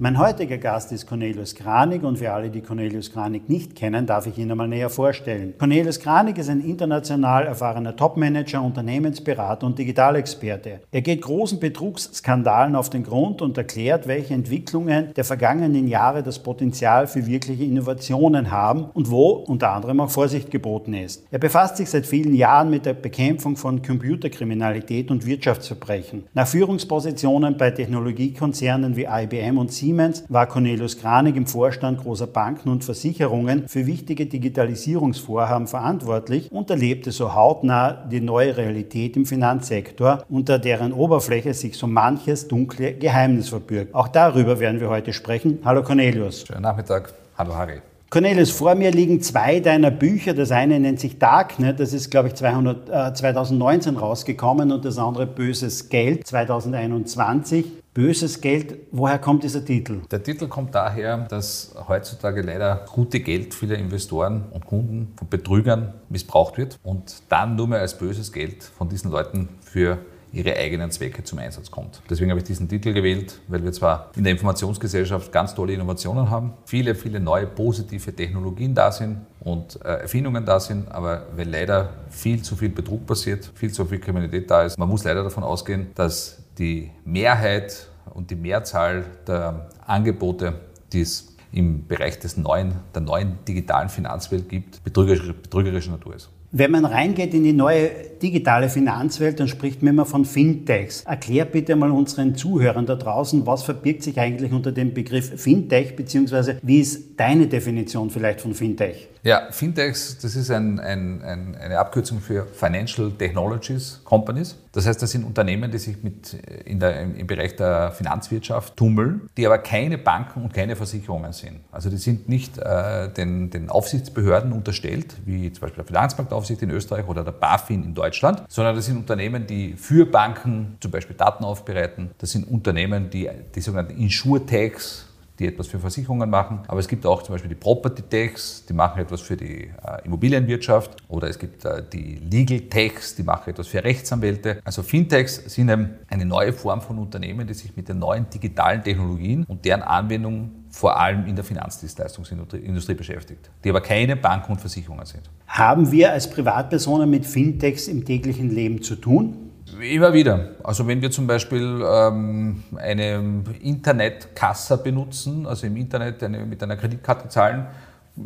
Mein heutiger Gast ist Cornelius Kranig und für alle, die Cornelius Kranig nicht kennen, darf ich ihn einmal näher vorstellen. Cornelius Kranig ist ein international erfahrener Topmanager, Unternehmensberater und Digitalexperte. Er geht großen Betrugsskandalen auf den Grund und erklärt, welche Entwicklungen der vergangenen Jahre das Potenzial für wirkliche Innovationen haben und wo unter anderem auch Vorsicht geboten ist. Er befasst sich seit vielen Jahren mit der Bekämpfung von Computerkriminalität und Wirtschaftsverbrechen. Nach Führungspositionen bei Technologiekonzernen wie IBM und Siemens war Cornelius Kranig im Vorstand großer Banken und Versicherungen für wichtige Digitalisierungsvorhaben verantwortlich und erlebte so hautnah die neue Realität im Finanzsektor, unter deren Oberfläche sich so manches dunkle Geheimnis verbirgt. Auch darüber werden wir heute sprechen. Hallo Cornelius. Schönen Nachmittag. Hallo Harry. Cornelius, vor mir liegen zwei deiner Bücher. Das eine nennt sich Darknet, das ist, glaube ich, 200, äh, 2019 rausgekommen und das andere Böses Geld 2021. Böses Geld, woher kommt dieser Titel? Der Titel kommt daher, dass heutzutage leider gute Geld vieler Investoren und Kunden von Betrügern missbraucht wird und dann nur mehr als böses Geld von diesen Leuten für ihre eigenen Zwecke zum Einsatz kommt. Deswegen habe ich diesen Titel gewählt, weil wir zwar in der Informationsgesellschaft ganz tolle Innovationen haben, viele, viele neue positive Technologien da sind und äh, Erfindungen da sind, aber weil leider viel zu viel Betrug passiert, viel zu viel Kriminalität da ist, man muss leider davon ausgehen, dass die Mehrheit und die Mehrzahl der Angebote, die es im Bereich des neuen, der neuen digitalen Finanzwelt gibt, betrügerischer, betrügerischer Natur ist. Wenn man reingeht in die neue digitale Finanzwelt, dann spricht man immer von Fintechs. Erklär bitte mal unseren Zuhörern da draußen, was verbirgt sich eigentlich unter dem Begriff Fintech, beziehungsweise wie ist deine Definition vielleicht von Fintech? Ja, Fintechs, das ist ein, ein, ein, eine Abkürzung für Financial Technologies Companies. Das heißt, das sind Unternehmen, die sich mit in der, im Bereich der Finanzwirtschaft tummeln, die aber keine Banken und keine Versicherungen sind. Also die sind nicht äh, den, den Aufsichtsbehörden unterstellt, wie zum Beispiel der Finanzmarktaufsicht in Österreich oder der BaFin in Deutschland, sondern das sind Unternehmen, die für Banken zum Beispiel Daten aufbereiten. Das sind Unternehmen, die die sogenannten Insurtechs die etwas für Versicherungen machen. Aber es gibt auch zum Beispiel die Property Techs, die machen etwas für die äh, Immobilienwirtschaft. Oder es gibt äh, die Legal Techs, die machen etwas für Rechtsanwälte. Also Fintechs sind eine neue Form von Unternehmen, die sich mit den neuen digitalen Technologien und deren Anwendung vor allem in der Finanzdienstleistungsindustrie beschäftigt, die aber keine Banken und Versicherungen sind. Haben wir als Privatpersonen mit Fintechs im täglichen Leben zu tun? Immer wieder. Also wenn wir zum Beispiel ähm, eine Internetkasse benutzen, also im Internet eine, mit einer Kreditkarte zahlen,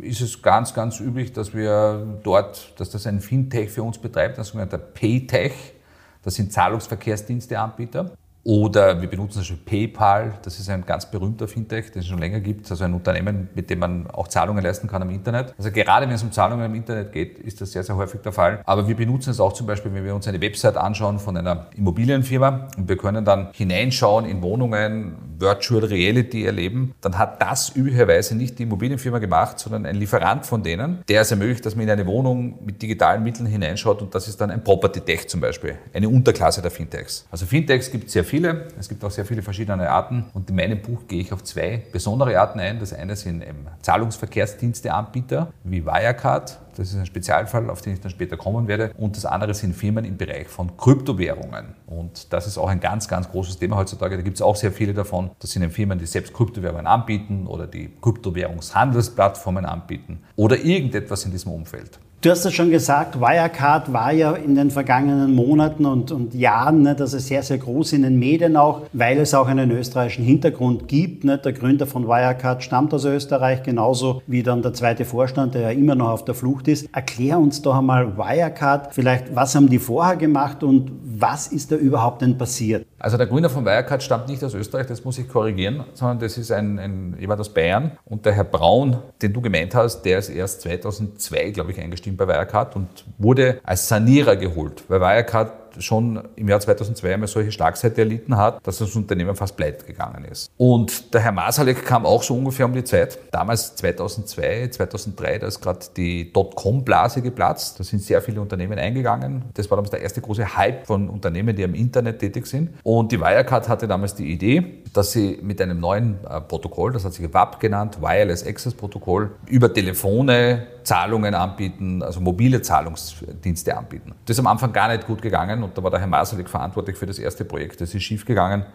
ist es ganz, ganz üblich, dass wir dort, dass das ein Fintech für uns betreibt, ein sogenannter Paytech. Das sind Zahlungsverkehrsdiensteanbieter. Oder wir benutzen zum Beispiel PayPal, das ist ein ganz berühmter Fintech, den es schon länger gibt, also ein Unternehmen, mit dem man auch Zahlungen leisten kann am Internet. Also gerade wenn es um Zahlungen im Internet geht, ist das sehr, sehr häufig der Fall. Aber wir benutzen es auch zum Beispiel, wenn wir uns eine Website anschauen von einer Immobilienfirma und wir können dann hineinschauen in Wohnungen, Virtual Reality erleben, dann hat das üblicherweise nicht die Immobilienfirma gemacht, sondern ein Lieferant von denen, der es ermöglicht, dass man in eine Wohnung mit digitalen Mitteln hineinschaut und das ist dann ein Property Tech zum Beispiel, eine Unterklasse der Fintechs. Also Fintechs gibt es sehr viele. Es gibt auch sehr viele verschiedene Arten. Und in meinem Buch gehe ich auf zwei besondere Arten ein. Das eine sind Zahlungsverkehrsdiensteanbieter wie Wirecard. Das ist ein Spezialfall, auf den ich dann später kommen werde. Und das andere sind Firmen im Bereich von Kryptowährungen. Und das ist auch ein ganz, ganz großes Thema heutzutage. Da gibt es auch sehr viele davon. Das sind Firmen, die selbst Kryptowährungen anbieten oder die Kryptowährungshandelsplattformen anbieten oder irgendetwas in diesem Umfeld. Du hast es schon gesagt, Wirecard war ja in den vergangenen Monaten und, und Jahren, ne, dass es sehr, sehr groß in den Medien auch, weil es auch einen österreichischen Hintergrund gibt. Ne. Der Gründer von Wirecard stammt aus Österreich, genauso wie dann der zweite Vorstand, der ja immer noch auf der Flucht ist. Erklär uns doch einmal Wirecard, vielleicht, was haben die vorher gemacht und was ist da überhaupt denn passiert? Also der Gründer von Wirecard stammt nicht aus Österreich, das muss ich korrigieren, sondern das ist ein, ein jemand aus Bayern. Und der Herr Braun, den du gemeint hast, der ist erst 2002, glaube ich, eingestiegen bei Wirecard und wurde als Sanierer geholt, weil Wirecard schon im Jahr 2002 einmal solche Schlagseite erlitten hat, dass das Unternehmen fast pleite gegangen ist. Und der Herr Masalek kam auch so ungefähr um die Zeit. Damals 2002, 2003, da ist gerade die Dotcom-Blase geplatzt. Da sind sehr viele Unternehmen eingegangen. Das war damals der erste große Hype von Unternehmen, die am Internet tätig sind. Und die Wirecard hatte damals die Idee, dass sie mit einem neuen äh, Protokoll, das hat sich WAP genannt, Wireless Access Protokoll, über Telefone Zahlungen anbieten, also mobile Zahlungsdienste anbieten. Das ist am Anfang gar nicht gut gegangen und da war der Herr Masalek verantwortlich für das erste Projekt. Das ist schief gegangen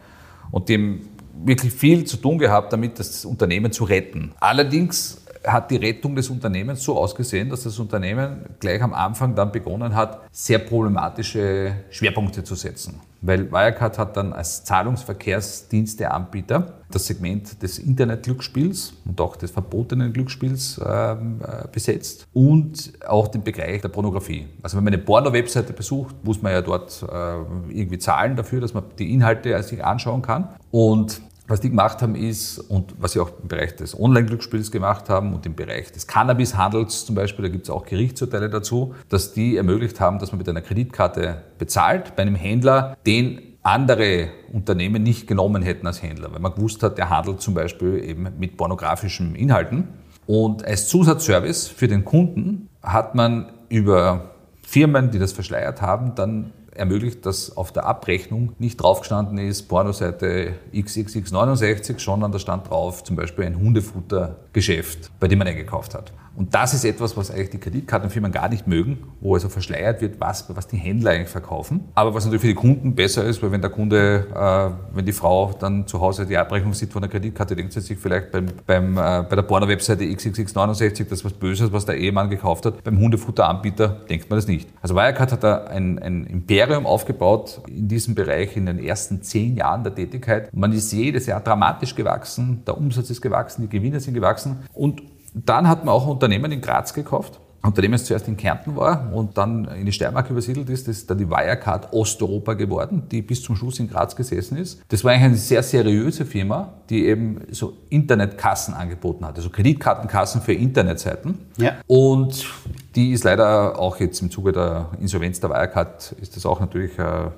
und dem wirklich viel zu tun gehabt, damit das Unternehmen zu retten. Allerdings hat die Rettung des Unternehmens so ausgesehen, dass das Unternehmen gleich am Anfang dann begonnen hat, sehr problematische Schwerpunkte zu setzen. Weil Wirecard hat dann als Zahlungsverkehrsdiensteanbieter das Segment des Internet-Glücksspiels und auch des verbotenen Glücksspiels ähm, äh, besetzt und auch den Bereich der Pornografie. Also wenn man eine Porno-Webseite besucht, muss man ja dort äh, irgendwie zahlen dafür, dass man die Inhalte sich anschauen kann. Und was die gemacht haben ist, und was sie auch im Bereich des Online-Glücksspiels gemacht haben und im Bereich des Cannabis-Handels zum Beispiel, da gibt es auch Gerichtsurteile dazu, dass die ermöglicht haben, dass man mit einer Kreditkarte bezahlt bei einem Händler, den andere Unternehmen nicht genommen hätten als Händler, weil man gewusst hat, der handelt zum Beispiel eben mit pornografischen Inhalten. Und als Zusatzservice für den Kunden hat man über Firmen, die das verschleiert haben, dann ermöglicht, dass auf der Abrechnung nicht draufgestanden ist, Pornoseite XXX69, sondern da stand drauf zum Beispiel ein Hundefuttergeschäft, bei dem man eingekauft hat. Und das ist etwas, was eigentlich die Kreditkartenfirmen gar nicht mögen, wo also verschleiert wird, was, was die Händler eigentlich verkaufen. Aber was natürlich für die Kunden besser ist, weil wenn der Kunde, äh, wenn die Frau dann zu Hause die Abrechnung sieht von der Kreditkarte, denkt sie sich vielleicht beim, beim, äh, bei der Porno-Webseite XXX69, das ist was Böses, was der Ehemann gekauft hat. Beim Hundefutteranbieter denkt man das nicht. Also Wirecard hat da ein, ein Imperium aufgebaut in diesem Bereich in den ersten zehn Jahren der Tätigkeit. Man ist jedes Jahr dramatisch gewachsen, der Umsatz ist gewachsen, die Gewinne sind gewachsen und dann hat man auch ein Unternehmen in Graz gekauft. Unternehmen, das zuerst in Kärnten war und dann in die Steiermark übersiedelt ist, das ist dann die Wirecard Osteuropa geworden, die bis zum Schluss in Graz gesessen ist. Das war eigentlich eine sehr seriöse Firma, die eben so Internetkassen angeboten hat, also Kreditkartenkassen für Internetseiten. Ja. Und die ist leider auch jetzt im Zuge der Insolvenz der Wirecard, ist das auch natürlich äh,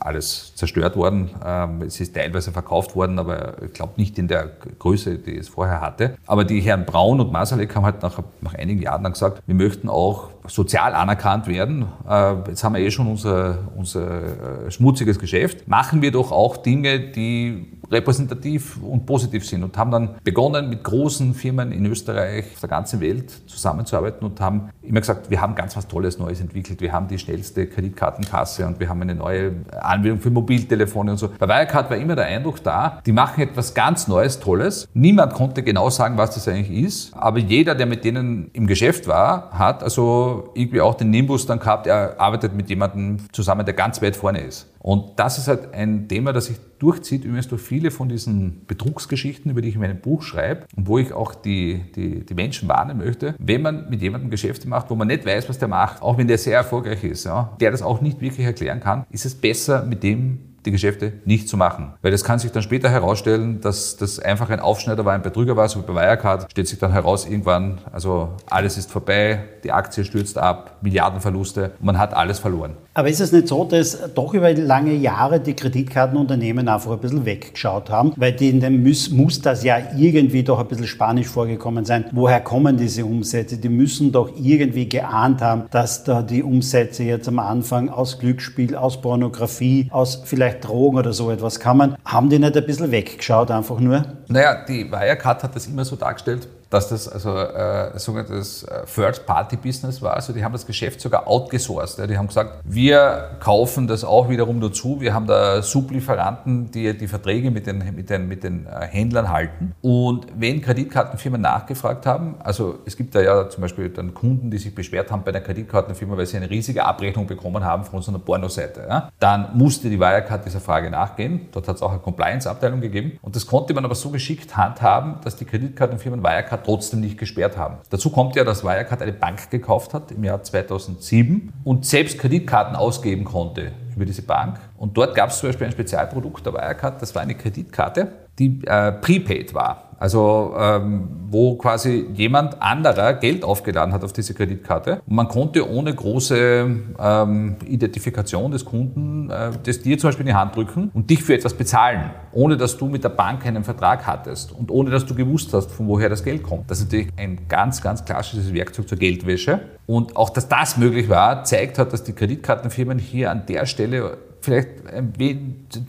alles zerstört worden. Ähm, es ist teilweise verkauft worden, aber ich glaube nicht in der Größe, die es vorher hatte. Aber die Herren Braun und Masalek haben halt nach, nach einigen Jahren dann gesagt, wir möchten auch sozial anerkannt werden. Äh, jetzt haben wir eh schon unser, unser äh, schmutziges Geschäft. Machen wir doch auch Dinge, die repräsentativ und positiv sind und haben dann begonnen, mit großen Firmen in Österreich, auf der ganzen Welt zusammenzuarbeiten und haben immer gesagt, wir haben ganz was Tolles Neues entwickelt. Wir haben die schnellste Kreditkartenkasse und wir haben eine neue Anwendung für Mobiltelefone und so. Bei Wirecard war immer der Eindruck da, die machen etwas ganz Neues, Tolles. Niemand konnte genau sagen, was das eigentlich ist, aber jeder, der mit denen im Geschäft war, hat also irgendwie auch den Nimbus dann gehabt, er arbeitet mit jemandem zusammen, der ganz weit vorne ist. Und das ist halt ein Thema, das sich durchzieht, übrigens durch viele von diesen Betrugsgeschichten, über die ich in meinem Buch schreibe und wo ich auch die, die, die Menschen warnen möchte. Wenn man mit jemandem Geschäfte macht, wo man nicht weiß, was der macht, auch wenn der sehr erfolgreich ist, ja, der das auch nicht wirklich erklären kann, ist es besser, mit dem die Geschäfte nicht zu machen. Weil das kann sich dann später herausstellen, dass das einfach ein Aufschneider war, ein Betrüger war, so wie bei Wirecard, stellt sich dann heraus irgendwann, also alles ist vorbei, die Aktie stürzt ab, Milliardenverluste, man hat alles verloren. Aber ist es nicht so, dass doch über lange Jahre die Kreditkartenunternehmen einfach ein bisschen weggeschaut haben? Weil denen muss, muss das ja irgendwie doch ein bisschen spanisch vorgekommen sein. Woher kommen diese Umsätze? Die müssen doch irgendwie geahnt haben, dass da die Umsätze jetzt am Anfang aus Glücksspiel, aus Pornografie, aus vielleicht Drogen oder so etwas kamen. Haben die nicht ein bisschen weggeschaut einfach nur? Naja, die Wirecard hat das immer so dargestellt, dass das also äh, sogenanntes äh, Third-Party-Business war. Also die haben das Geschäft sogar outgesourced. Ja. Die haben gesagt, wir kaufen das auch wiederum dazu. Wir haben da Sublieferanten, die die Verträge mit den, mit den, mit den äh, Händlern halten. Und wenn Kreditkartenfirmen nachgefragt haben, also es gibt da ja zum Beispiel dann Kunden, die sich beschwert haben bei einer Kreditkartenfirma, weil sie eine riesige Abrechnung bekommen haben von so einer Pornoseite. Ja. Dann musste die Wirecard dieser Frage nachgehen. Dort hat es auch eine Compliance-Abteilung gegeben. Und das konnte man aber so geschickt handhaben, dass die Kreditkartenfirmen Wirecard trotzdem nicht gesperrt haben. Dazu kommt ja, dass Wirecard eine Bank gekauft hat im Jahr 2007 und selbst Kreditkarten ausgeben konnte über diese Bank. Und dort gab es zum Beispiel ein Spezialprodukt der Wirecard, das war eine Kreditkarte, die äh, prepaid war. Also ähm, wo quasi jemand anderer Geld aufgeladen hat auf diese Kreditkarte und man konnte ohne große ähm, Identifikation des Kunden äh, das dir zum Beispiel in die Hand drücken und dich für etwas bezahlen, ohne dass du mit der Bank einen Vertrag hattest und ohne dass du gewusst hast, von woher das Geld kommt. Das ist natürlich ein ganz, ganz klassisches Werkzeug zur Geldwäsche. Und auch, dass das möglich war, zeigt halt, dass die Kreditkartenfirmen hier an der Stelle vielleicht,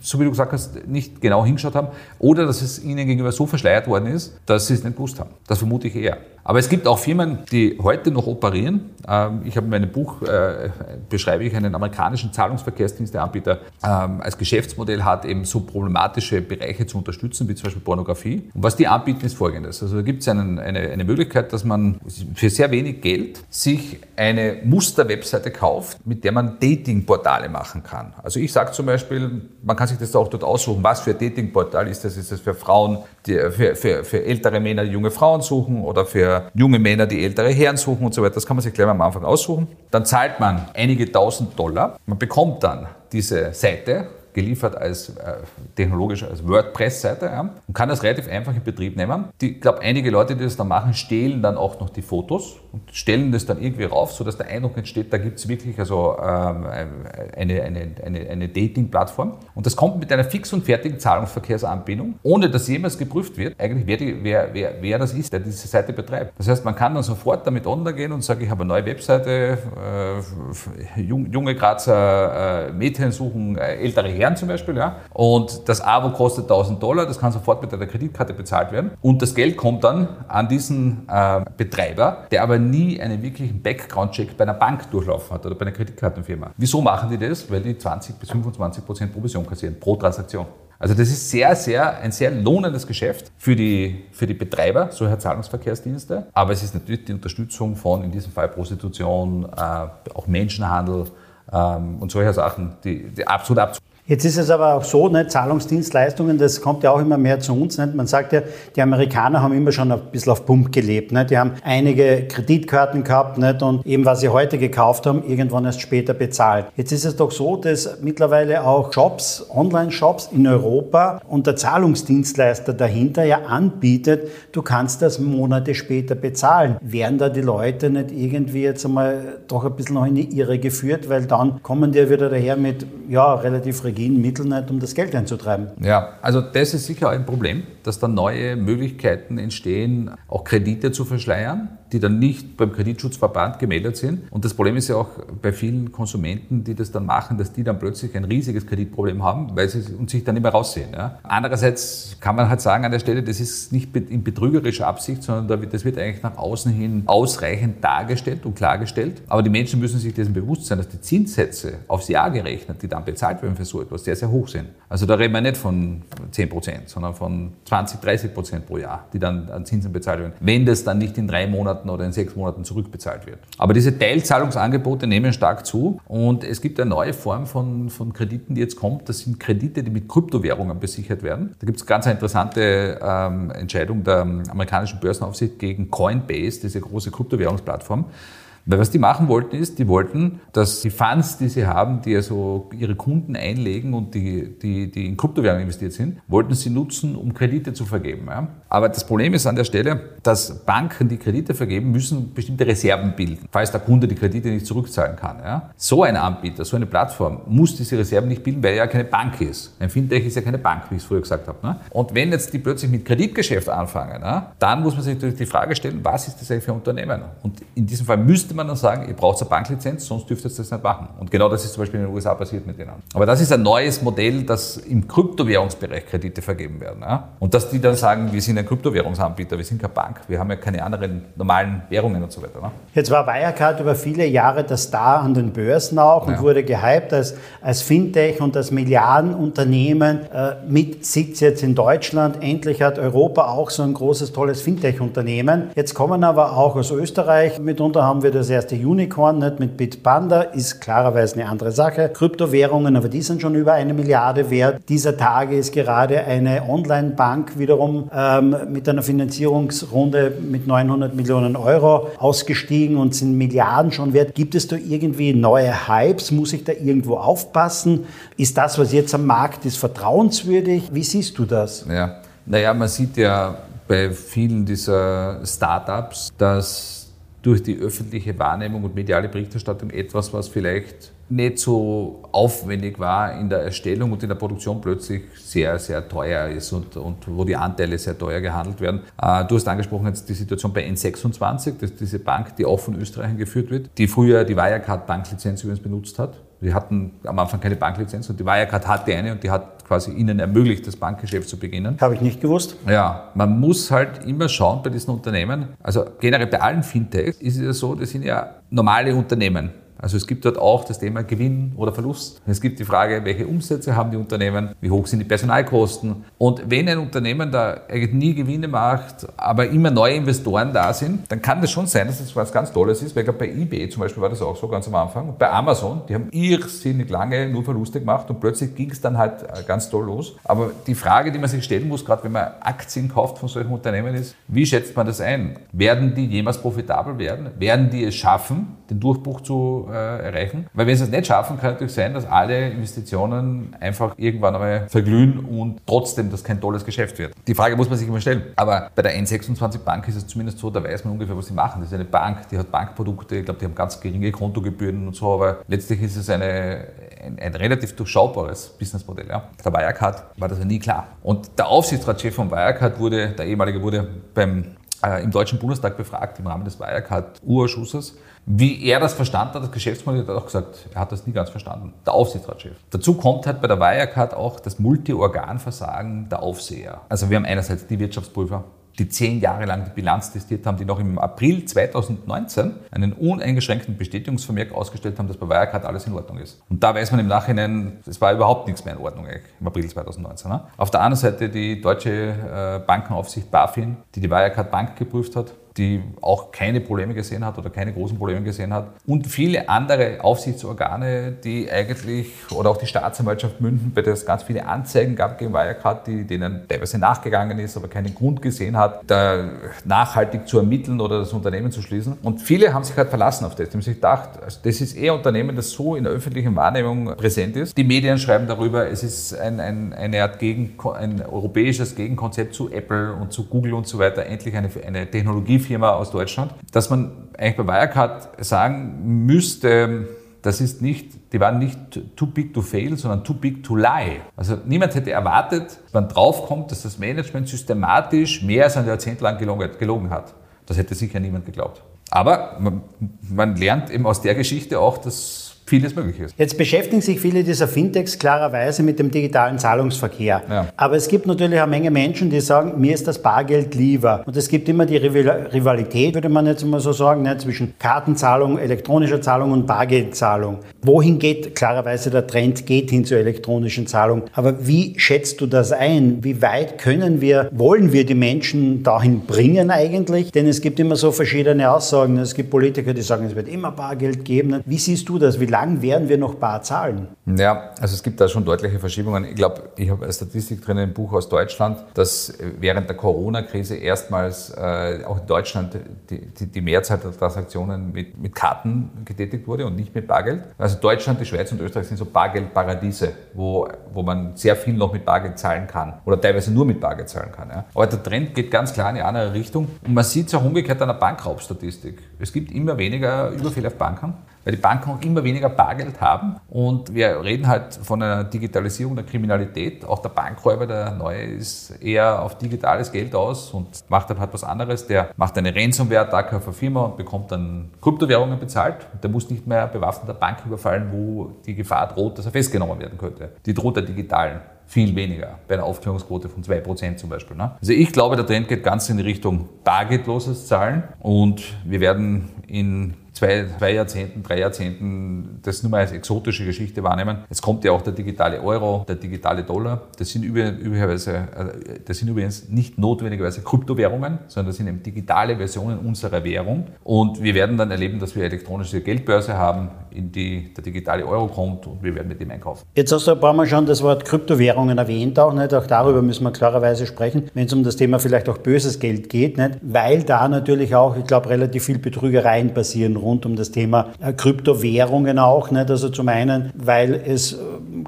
so wie du gesagt hast, nicht genau hingeschaut haben oder dass es ihnen gegenüber so verschleiert worden ist, dass sie es nicht gewusst haben. Das vermute ich eher. Aber es gibt auch Firmen, die heute noch operieren. Ähm, ich habe in meinem Buch, äh, beschreibe ich einen amerikanischen Zahlungsverkehrsdiensteanbieter ähm, als Geschäftsmodell hat, eben so problematische Bereiche zu unterstützen, wie zum Beispiel Pornografie. Und was die anbieten, ist folgendes. Also da gibt es eine, eine Möglichkeit, dass man für sehr wenig Geld sich eine Musterwebseite kauft, mit der man Datingportale machen kann. Also ich sage zum Beispiel, man kann sich das auch dort aussuchen, was für ein Datingportal ist das? Ist das für Frauen, die, für, für, für ältere Männer, die junge Frauen suchen oder für junge Männer, die ältere Herren suchen und so weiter. Das kann man sich gleich am Anfang aussuchen. Dann zahlt man einige tausend Dollar. Man bekommt dann diese Seite geliefert als äh, technologisch als WordPress-Seite ja, und kann das relativ einfach in Betrieb nehmen. Ich glaube, einige Leute, die das dann machen, stehlen dann auch noch die Fotos und stellen das dann irgendwie rauf, sodass der Eindruck entsteht, da gibt es wirklich also ähm, eine, eine, eine, eine Dating-Plattform. Und das kommt mit einer fix und fertigen Zahlungsverkehrsanbindung, ohne dass jemals geprüft wird, eigentlich wer, die, wer, wer, wer das ist, der diese Seite betreibt. Das heißt, man kann dann sofort damit online gehen und sagen, ich habe eine neue Webseite, äh, junge Grazer äh, Mädchen suchen äh, ältere Herren Herren zum Beispiel, ja. Und das Abo kostet 1000 Dollar, das kann sofort mit einer Kreditkarte bezahlt werden. Und das Geld kommt dann an diesen äh, Betreiber, der aber nie einen wirklichen Background-Check bei einer Bank durchlaufen hat oder bei einer Kreditkartenfirma. Wieso machen die das? Weil die 20 bis 25 Prozent Provision kassieren pro Transaktion. Also das ist sehr, sehr, ein sehr lohnendes Geschäft für die, für die Betreiber solcher Zahlungsverkehrsdienste. Aber es ist natürlich die Unterstützung von, in diesem Fall Prostitution, äh, auch Menschenhandel ähm, und solche Sachen, die, die absolut abzu Jetzt ist es aber auch so, ne, Zahlungsdienstleistungen, das kommt ja auch immer mehr zu uns. Nicht? Man sagt ja, die Amerikaner haben immer schon ein bisschen auf Pump gelebt. Nicht? Die haben einige Kreditkarten gehabt nicht? und eben was sie heute gekauft haben, irgendwann erst später bezahlt. Jetzt ist es doch so, dass mittlerweile auch Shops, Online-Shops in Europa und der Zahlungsdienstleister dahinter ja anbietet, du kannst das Monate später bezahlen. Werden da die Leute nicht irgendwie jetzt einmal doch ein bisschen noch in die Irre geführt, weil dann kommen die wieder daher mit ja, relativ rigiden Mitteln nicht, um das Geld einzutreiben. Ja, also das ist sicher ein Problem, dass da neue Möglichkeiten entstehen, auch Kredite zu verschleiern die dann nicht beim Kreditschutzverband gemeldet sind. Und das Problem ist ja auch bei vielen Konsumenten, die das dann machen, dass die dann plötzlich ein riesiges Kreditproblem haben, weil sie und sich dann nicht mehr raussehen. Ja. Andererseits kann man halt sagen an der Stelle, das ist nicht in betrügerischer Absicht, sondern das wird eigentlich nach außen hin ausreichend dargestellt und klargestellt. Aber die Menschen müssen sich dessen bewusst sein, dass die Zinssätze aufs Jahr gerechnet, die dann bezahlt werden für so etwas, sehr, sehr hoch sind. Also da reden wir nicht von 10 Prozent, sondern von 20, 30 Prozent pro Jahr, die dann an Zinsen bezahlt werden. Wenn das dann nicht in drei Monaten oder in sechs Monaten zurückbezahlt wird. Aber diese Teilzahlungsangebote nehmen stark zu und es gibt eine neue Form von, von Krediten, die jetzt kommt. Das sind Kredite, die mit Kryptowährungen besichert werden. Da gibt es ganz eine interessante ähm, Entscheidung der amerikanischen Börsenaufsicht gegen Coinbase, diese große Kryptowährungsplattform. Weil was die machen wollten ist, die wollten, dass die Funds, die sie haben, die also ihre Kunden einlegen und die, die, die in Kryptowährungen investiert sind, wollten sie nutzen, um Kredite zu vergeben. Ja? Aber das Problem ist an der Stelle, dass Banken, die Kredite vergeben, müssen bestimmte Reserven bilden, falls der Kunde die Kredite nicht zurückzahlen kann. Ja? So ein Anbieter, so eine Plattform muss diese Reserven nicht bilden, weil er ja keine Bank ist. Ein Fintech ist ja keine Bank, wie ich es früher gesagt habe. Ne? Und wenn jetzt die plötzlich mit Kreditgeschäft anfangen, ne, dann muss man sich natürlich die Frage stellen, was ist das eigentlich für ein Unternehmen? Und in diesem Fall müsste man dann sagen, ihr braucht eine Banklizenz, sonst dürft ihr das nicht machen. Und genau das ist zum Beispiel in den USA passiert mit denen. Aber das ist ein neues Modell, dass im Kryptowährungsbereich Kredite vergeben werden. Ja? Und dass die dann sagen, wir sind ein Kryptowährungsanbieter, wir sind keine Bank, wir haben ja keine anderen normalen Währungen und so weiter. Ne? Jetzt war Wirecard über viele Jahre der Star an den Börsen auch und ja. wurde gehypt als, als Fintech und als Milliardenunternehmen äh, mit Sitz jetzt in Deutschland. Endlich hat Europa auch so ein großes, tolles Fintech-Unternehmen. Jetzt kommen aber auch aus Österreich mitunter haben wir das erste Unicorn nicht, mit Bitpanda, ist klarerweise eine andere Sache. Kryptowährungen, aber die sind schon über eine Milliarde wert. Dieser Tage ist gerade eine Online-Bank wiederum ähm, mit einer Finanzierungsrunde mit 900 Millionen Euro ausgestiegen und sind Milliarden schon wert. Gibt es da irgendwie neue Hypes? Muss ich da irgendwo aufpassen? Ist das, was jetzt am Markt ist, vertrauenswürdig? Wie siehst du das? Ja. Naja, man sieht ja bei vielen dieser Startups, dass durch die öffentliche Wahrnehmung und mediale Berichterstattung etwas, was vielleicht nicht so aufwendig war in der Erstellung und in der Produktion plötzlich sehr, sehr teuer ist und, und wo die Anteile sehr teuer gehandelt werden. Äh, du hast angesprochen jetzt die Situation bei N26, das ist diese Bank, die auch von Österreichern geführt wird, die früher die Wirecard-Banklizenz übrigens benutzt hat. Die hatten am Anfang keine Banklizenz und die Wirecard hatte eine und die hat quasi ihnen ermöglicht, das Bankgeschäft zu beginnen. Habe ich nicht gewusst. Ja, man muss halt immer schauen bei diesen Unternehmen, also generell bei allen Fintechs ist es ja so, das sind ja normale Unternehmen. Also es gibt dort auch das Thema Gewinn oder Verlust. Es gibt die Frage, welche Umsätze haben die Unternehmen, wie hoch sind die Personalkosten. Und wenn ein Unternehmen da eigentlich nie Gewinne macht, aber immer neue Investoren da sind, dann kann das schon sein, dass das was ganz Tolles ist. Weil ich glaube, bei eBay zum Beispiel war das auch so ganz am Anfang. Bei Amazon, die haben irrsinnig lange nur Verluste gemacht und plötzlich ging es dann halt äh, ganz toll los. Aber die Frage, die man sich stellen muss, gerade wenn man Aktien kauft von solchen Unternehmen, ist, wie schätzt man das ein? Werden die jemals profitabel werden? Werden die es schaffen, den Durchbruch zu äh, erreichen. Weil wenn sie es nicht schaffen, kann natürlich sein, dass alle Investitionen einfach irgendwann einmal verglühen und trotzdem das kein tolles Geschäft wird. Die Frage muss man sich immer stellen. Aber bei der N26 Bank ist es zumindest so, da weiß man ungefähr, was sie machen. Das ist eine Bank, die hat Bankprodukte, ich glaube, die haben ganz geringe Kontogebühren und so, aber letztlich ist es eine, ein, ein relativ durchschaubares Businessmodell. Ja. Der Wirecard war das ja nie klar. Und der Aufsichtsratschef von Wirecard wurde, der ehemalige wurde beim äh, im Deutschen Bundestag befragt im Rahmen des Wirecard-Urausschusses wie er das verstanden hat, das Geschäftsmodell, hat auch gesagt, er hat das nie ganz verstanden. Der Aufsichtsratschef. Dazu kommt halt bei der Wirecard auch das Multi-Organ-Versagen der Aufseher. Also wir haben einerseits die Wirtschaftsprüfer, die zehn Jahre lang die Bilanz testiert haben, die noch im April 2019 einen uneingeschränkten Bestätigungsvermerk ausgestellt haben, dass bei Wirecard alles in Ordnung ist. Und da weiß man im Nachhinein, es war überhaupt nichts mehr in Ordnung im April 2019. Ne? Auf der anderen Seite die deutsche äh, Bankenaufsicht BaFin, die die Wirecard Bank geprüft hat, die auch keine Probleme gesehen hat oder keine großen Probleme gesehen hat. Und viele andere Aufsichtsorgane, die eigentlich, oder auch die Staatsanwaltschaft München, bei der es ganz viele Anzeigen gab gegen Wirecard, die denen teilweise nachgegangen ist, aber keinen Grund gesehen hat, da nachhaltig zu ermitteln oder das Unternehmen zu schließen. Und viele haben sich halt verlassen auf das. Die haben sich gedacht, also das ist eher ein Unternehmen, das so in der öffentlichen Wahrnehmung präsent ist. Die Medien schreiben darüber, es ist ein, ein, eine Art Gegen, ein europäisches Gegenkonzept zu Apple und zu Google und so weiter, endlich eine, eine Technologie Firma aus Deutschland, dass man eigentlich bei Wirecard sagen müsste, das ist nicht, die waren nicht too big to fail, sondern too big to lie. Also niemand hätte erwartet, dass man draufkommt, dass das Management systematisch mehr als ein Jahrzehnt lang gelogen, hat. Das hätte sicher niemand geglaubt. Aber man, man lernt eben aus der Geschichte auch, dass vieles möglich ist. Jetzt beschäftigen sich viele dieser Fintechs klarerweise mit dem digitalen Zahlungsverkehr. Ja. Aber es gibt natürlich eine Menge Menschen, die sagen, mir ist das Bargeld lieber. Und es gibt immer die Rivalität, würde man jetzt mal so sagen, ne, zwischen Kartenzahlung, elektronischer Zahlung und Bargeldzahlung. Wohin geht klarerweise der Trend, geht hin zur elektronischen Zahlung. Aber wie schätzt du das ein? Wie weit können wir, wollen wir die Menschen dahin bringen eigentlich? Denn es gibt immer so verschiedene Aussagen. Es gibt Politiker, die sagen, es wird immer Bargeld geben. Wie siehst du das? Wie lang werden wir noch bar zahlen? Ja, also es gibt da schon deutliche Verschiebungen. Ich glaube, ich habe eine Statistik drin im Buch aus Deutschland, dass während der Corona-Krise erstmals äh, auch in Deutschland die, die, die, Mehrzahl der Transaktionen mit, mit Karten getätigt wurde und nicht mit Bargeld. Also Deutschland, die Schweiz und Österreich sind so Bargeldparadiese, wo, wo man sehr viel noch mit Bargeld zahlen kann oder teilweise nur mit Bargeld zahlen kann. Ja. Aber der Trend geht ganz klar in eine andere Richtung und man sieht es auch umgekehrt an der Bankraubstatistik. Es gibt immer weniger Überfälle auf Banken weil die Banken auch immer weniger Bargeld haben. Und wir reden halt von einer Digitalisierung der Kriminalität. Auch der Bankräuber, der neue, ist eher auf digitales Geld aus und macht halt was anderes. Der macht eine Ransomware-Attacke auf eine Firma und bekommt dann Kryptowährungen bezahlt. Der muss nicht mehr bewaffneter Bank überfallen, wo die Gefahr droht, dass er festgenommen werden könnte. Die droht der digitalen viel weniger, bei einer Aufklärungsquote von 2% zum Beispiel. Ne? Also ich glaube, der Trend geht ganz in die Richtung bargeldloses Zahlen und wir werden in zwei, zwei Jahrzehnten, drei Jahrzehnten das nur mal als exotische Geschichte wahrnehmen. Es kommt ja auch der digitale Euro, der digitale Dollar. Das sind, üblicherweise, äh, das sind übrigens nicht notwendigerweise Kryptowährungen, sondern das sind eben digitale Versionen unserer Währung. Und wir werden dann erleben, dass wir elektronische Geldbörse haben, in die der digitale Euro kommt und wir werden mit dem einkaufen. Jetzt hast du ein paar Mal schon das Wort Kryptowährungen erwähnt, auch nicht. Auch darüber müssen wir klarerweise sprechen, wenn es um das Thema vielleicht auch böses Geld geht, nicht? Weil da natürlich auch, ich glaube, relativ viel Betrügereien passieren rund um das Thema äh, Kryptowährungen auch. Nicht? Also zum einen, weil es äh,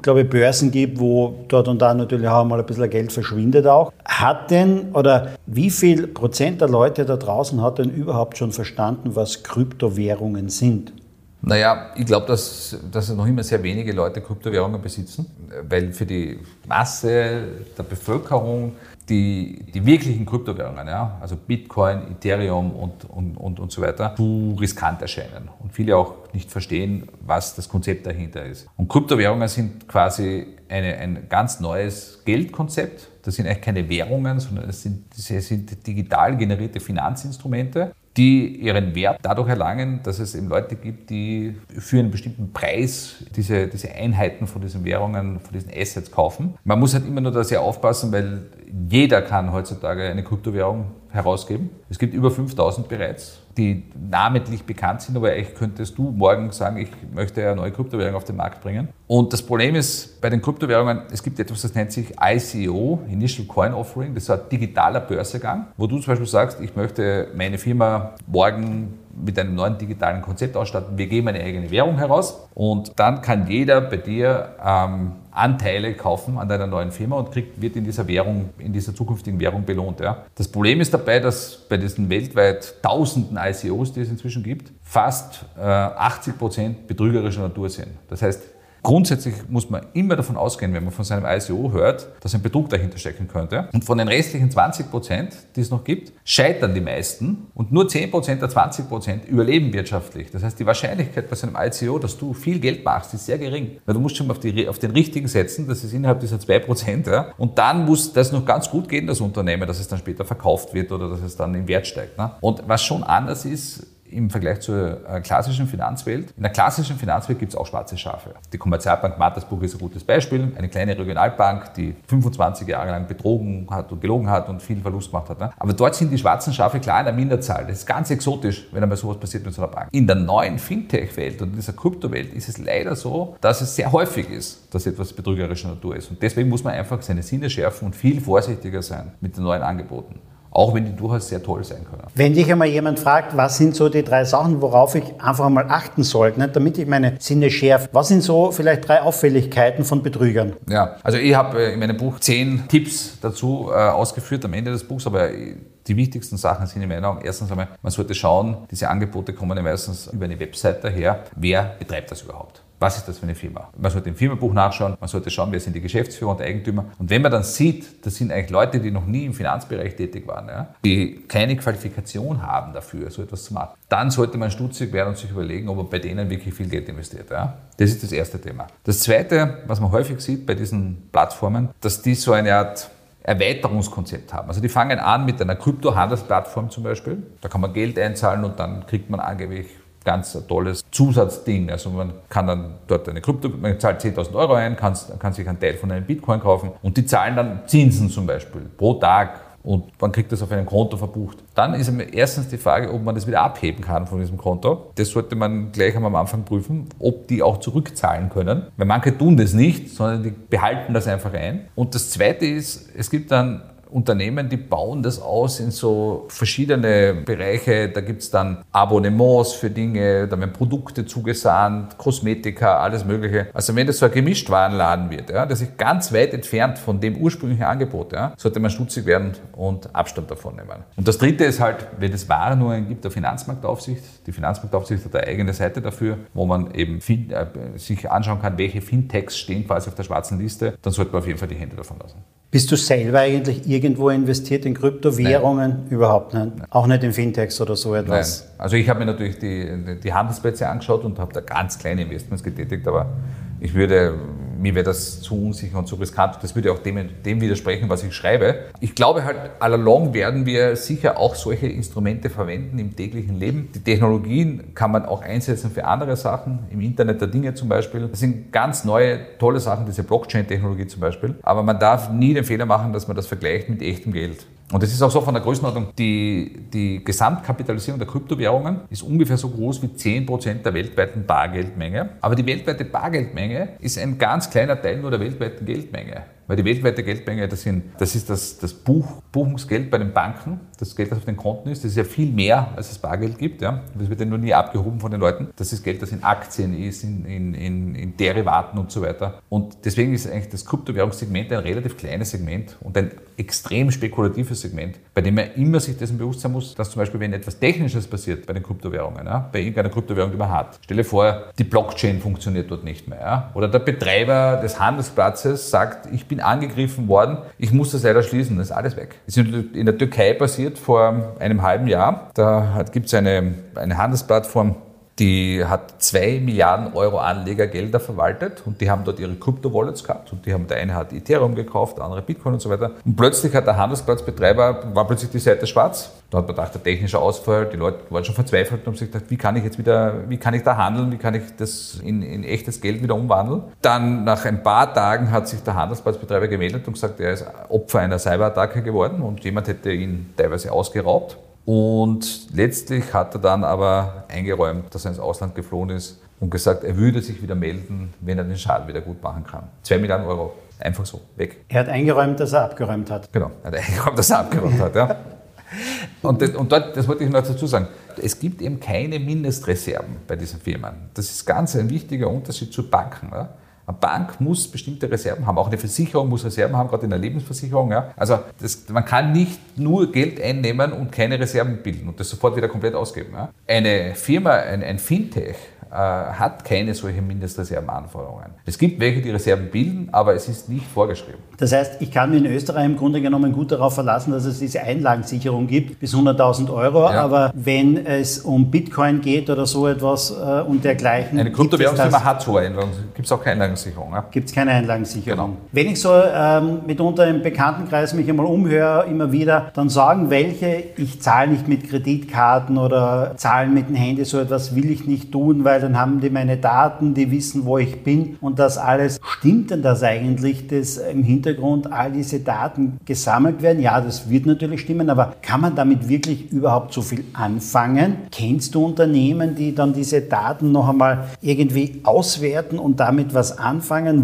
glaube ich, Börsen gibt, wo dort und da natürlich auch mal ein bisschen Geld verschwindet auch. Hat denn oder wie viel Prozent der Leute da draußen hat denn überhaupt schon verstanden, was Kryptowährungen sind? Naja, ich glaube, dass, dass noch immer sehr wenige Leute Kryptowährungen besitzen, weil für die Masse der Bevölkerung die, die wirklichen Kryptowährungen, ja, also Bitcoin, Ethereum und, und, und, und so weiter, zu riskant erscheinen und viele auch nicht verstehen, was das Konzept dahinter ist. Und Kryptowährungen sind quasi eine, ein ganz neues Geldkonzept. Das sind eigentlich keine Währungen, sondern es sind, sind digital generierte Finanzinstrumente, die ihren Wert dadurch erlangen, dass es eben Leute gibt, die für einen bestimmten Preis diese, diese Einheiten von diesen Währungen, von diesen Assets kaufen. Man muss halt immer nur da sehr aufpassen, weil jeder kann heutzutage eine Kryptowährung herausgeben. Es gibt über 5000 bereits, die namentlich bekannt sind, aber eigentlich könntest du morgen sagen, ich möchte eine neue Kryptowährung auf den Markt bringen. Und das Problem ist bei den Kryptowährungen, es gibt etwas, das nennt sich ICO, Initial Coin Offering, das ist ein digitaler Börsegang, wo du zum Beispiel sagst, ich möchte meine Firma morgen mit einem neuen digitalen Konzept ausstatten. Wir geben eine eigene Währung heraus und dann kann jeder bei dir ähm, Anteile kaufen an deiner neuen Firma und kriegt, wird in dieser Währung, in dieser zukünftigen Währung belohnt. Ja. Das Problem ist dabei, dass bei diesen weltweit tausenden ICOs, die es inzwischen gibt, fast äh, 80 Prozent betrügerischer Natur sind. Das heißt, Grundsätzlich muss man immer davon ausgehen, wenn man von seinem ICO hört, dass ein Betrug dahinter stecken könnte. Und von den restlichen 20 Prozent, die es noch gibt, scheitern die meisten und nur 10 Prozent der 20 Prozent überleben wirtschaftlich. Das heißt, die Wahrscheinlichkeit bei so einem ICO, dass du viel Geld machst, ist sehr gering. Weil du musst schon auf, die, auf den richtigen setzen, das ist innerhalb dieser 2 Prozent. Ja? Und dann muss das noch ganz gut gehen, das Unternehmen, dass es dann später verkauft wird oder dass es dann im Wert steigt. Ne? Und was schon anders ist, im Vergleich zur äh, klassischen Finanzwelt. In der klassischen Finanzwelt gibt es auch schwarze Schafe. Die Kommerzialbank Mattersburg ist ein gutes Beispiel. Eine kleine Regionalbank, die 25 Jahre lang betrogen hat und gelogen hat und viel Verlust gemacht hat. Ne? Aber dort sind die schwarzen Schafe klar in der Minderzahl. Das ist ganz exotisch, wenn einmal sowas passiert mit so einer Bank. In der neuen Fintech-Welt und in dieser Kryptowelt ist es leider so, dass es sehr häufig ist, dass etwas betrügerischer Natur ist. Und deswegen muss man einfach seine Sinne schärfen und viel vorsichtiger sein mit den neuen Angeboten auch wenn die durchaus sehr toll sein können. Wenn dich einmal jemand fragt, was sind so die drei Sachen, worauf ich einfach mal achten sollte, nicht, damit ich meine Sinne schärfe, was sind so vielleicht drei Auffälligkeiten von Betrügern? Ja, also ich habe äh, in meinem Buch zehn Tipps dazu äh, ausgeführt am Ende des Buchs, aber die wichtigsten Sachen sind in meiner Meinung erstens einmal, man sollte schauen, diese Angebote kommen ja meistens über eine Webseite her, wer betreibt das überhaupt? Was ist das für eine Firma? Man sollte im Firmenbuch nachschauen, man sollte schauen, wer sind die Geschäftsführer und Eigentümer. Und wenn man dann sieht, das sind eigentlich Leute, die noch nie im Finanzbereich tätig waren, ja, die keine Qualifikation haben dafür, so etwas zu machen, dann sollte man stutzig werden und sich überlegen, ob man bei denen wirklich viel Geld investiert. Ja. Das ist das erste Thema. Das zweite, was man häufig sieht bei diesen Plattformen, dass die so eine Art Erweiterungskonzept haben. Also die fangen an mit einer Kryptohandelsplattform zum Beispiel. Da kann man Geld einzahlen und dann kriegt man angeblich ganz tolles Zusatzding. Also man kann dann dort eine Krypto, man zahlt 10.000 Euro ein, kann, kann sich einen Teil von einem Bitcoin kaufen und die zahlen dann Zinsen zum Beispiel pro Tag und man kriegt das auf einem Konto verbucht. Dann ist erstens die Frage, ob man das wieder abheben kann von diesem Konto. Das sollte man gleich am Anfang prüfen, ob die auch zurückzahlen können. Weil manche tun das nicht, sondern die behalten das einfach ein. Und das Zweite ist, es gibt dann Unternehmen, die bauen das aus in so verschiedene Bereiche. Da gibt es dann Abonnements für Dinge, da werden Produkte zugesandt, Kosmetika, alles Mögliche. Also wenn das so ein Gemischtwarenladen wird, ja, das ist ganz weit entfernt von dem ursprünglichen Angebot, ja, sollte man stutzig werden und Abstand davon nehmen. Und das Dritte ist halt, wenn es Warnungen gibt, der Finanzmarktaufsicht. Die Finanzmarktaufsicht hat eine eigene Seite dafür, wo man eben äh, sich anschauen kann, welche Fintechs stehen quasi auf der schwarzen Liste. Dann sollte man auf jeden Fall die Hände davon lassen. Bist du selber eigentlich irgendwo investiert in Kryptowährungen? Nein. Überhaupt nicht. Nein. Auch nicht in Fintechs oder so etwas? Nein. Also ich habe mir natürlich die, die Handelsplätze angeschaut und habe da ganz kleine Investments getätigt, aber ich würde mir wäre das zu unsicher und zu riskant. Das würde auch dem, dem widersprechen, was ich schreibe. Ich glaube halt, allalong werden wir sicher auch solche Instrumente verwenden im täglichen Leben. Die Technologien kann man auch einsetzen für andere Sachen, im Internet der Dinge zum Beispiel. Das sind ganz neue, tolle Sachen, diese Blockchain-Technologie zum Beispiel. Aber man darf nie den Fehler machen, dass man das vergleicht mit echtem Geld. Und es ist auch so von der Größenordnung, die, die Gesamtkapitalisierung der Kryptowährungen ist ungefähr so groß wie 10% der weltweiten Bargeldmenge. Aber die weltweite Bargeldmenge ist ein ganz kleiner Teil nur der weltweiten Geldmenge. Weil die weltweite Geldmenge, das, sind, das ist das, das Buch, Buchungsgeld bei den Banken, das Geld, das auf den Konten ist, das ist ja viel mehr, als es Bargeld gibt. Ja. Das wird ja nur nie abgehoben von den Leuten. Das ist Geld, das in Aktien ist, in, in, in, in Derivaten und so weiter. Und deswegen ist eigentlich das Kryptowährungssegment ein relativ kleines Segment und ein extrem spekulatives Segment, bei dem man immer sich dessen bewusst sein muss, dass zum Beispiel, wenn etwas Technisches passiert bei den Kryptowährungen, ja, bei irgendeiner Kryptowährung, die man hat, stelle vor, die Blockchain funktioniert dort nicht mehr. Ja, oder der Betreiber des Handelsplatzes sagt, ich bin angegriffen worden, ich muss das leider schließen, das ist alles weg. Das ist in der Türkei passiert vor einem halben Jahr. Da gibt es eine, eine Handelsplattform, die hat zwei Milliarden Euro Anlegergelder verwaltet und die haben dort ihre Krypto-Wallets gehabt und die haben, der eine hat Ethereum gekauft, der andere Bitcoin und so weiter. Und plötzlich hat der Handelsplatzbetreiber, war plötzlich die Seite schwarz. Da hat man gedacht, der technische Ausfall, die Leute waren schon verzweifelt und haben sich gedacht, wie kann ich jetzt wieder, wie kann ich da handeln, wie kann ich das in, in echtes Geld wieder umwandeln. Dann nach ein paar Tagen hat sich der Handelsplatzbetreiber gemeldet und gesagt, er ist Opfer einer Cyberattacke geworden und jemand hätte ihn teilweise ausgeraubt. Und letztlich hat er dann aber eingeräumt, dass er ins Ausland geflohen ist und gesagt, er würde sich wieder melden, wenn er den Schaden wieder gut machen kann. Zwei Milliarden Euro, einfach so, weg. Er hat eingeräumt, dass er abgeräumt hat. Genau, er hat eingeräumt, dass er abgeräumt hat, ja. Und, das, und dort, das wollte ich noch dazu sagen, es gibt eben keine Mindestreserven bei diesen Firmen. Das ist ganz ein wichtiger Unterschied zu Banken. Ja. Eine Bank muss bestimmte Reserven haben, auch eine Versicherung muss Reserven haben, gerade in der Lebensversicherung. Ja. Also das, man kann nicht nur Geld einnehmen und keine Reserven bilden und das sofort wieder komplett ausgeben. Ja. Eine Firma, ein, ein Fintech, äh, hat keine solche Mindestreservenanforderungen. Es gibt welche, die Reserven bilden, aber es ist nicht vorgeschrieben. Das heißt, ich kann mir in Österreich im Grunde genommen gut darauf verlassen, dass es diese Einlagensicherung gibt bis 100.000 Euro, ja. aber wenn es um Bitcoin geht oder so etwas äh, und dergleichen. Eine Kryptowährungsfirma hat so Einlagen, gibt es auch keine Einlagensicherung. Ja? Gibt es keine Einlagensicherung. Genau. Wenn ich so ähm, mitunter im Bekanntenkreis mich einmal umhöre, immer wieder, dann sagen welche, ich zahle nicht mit Kreditkarten oder zahlen mit dem Handy, so etwas will ich nicht tun, weil dann haben die meine Daten, die wissen, wo ich bin und das alles. Stimmt denn das eigentlich, dass im Hintergrund all diese Daten gesammelt werden? Ja, das wird natürlich stimmen, aber kann man damit wirklich überhaupt so viel anfangen? Kennst du Unternehmen, die dann diese Daten noch einmal irgendwie auswerten und damit was anfangen,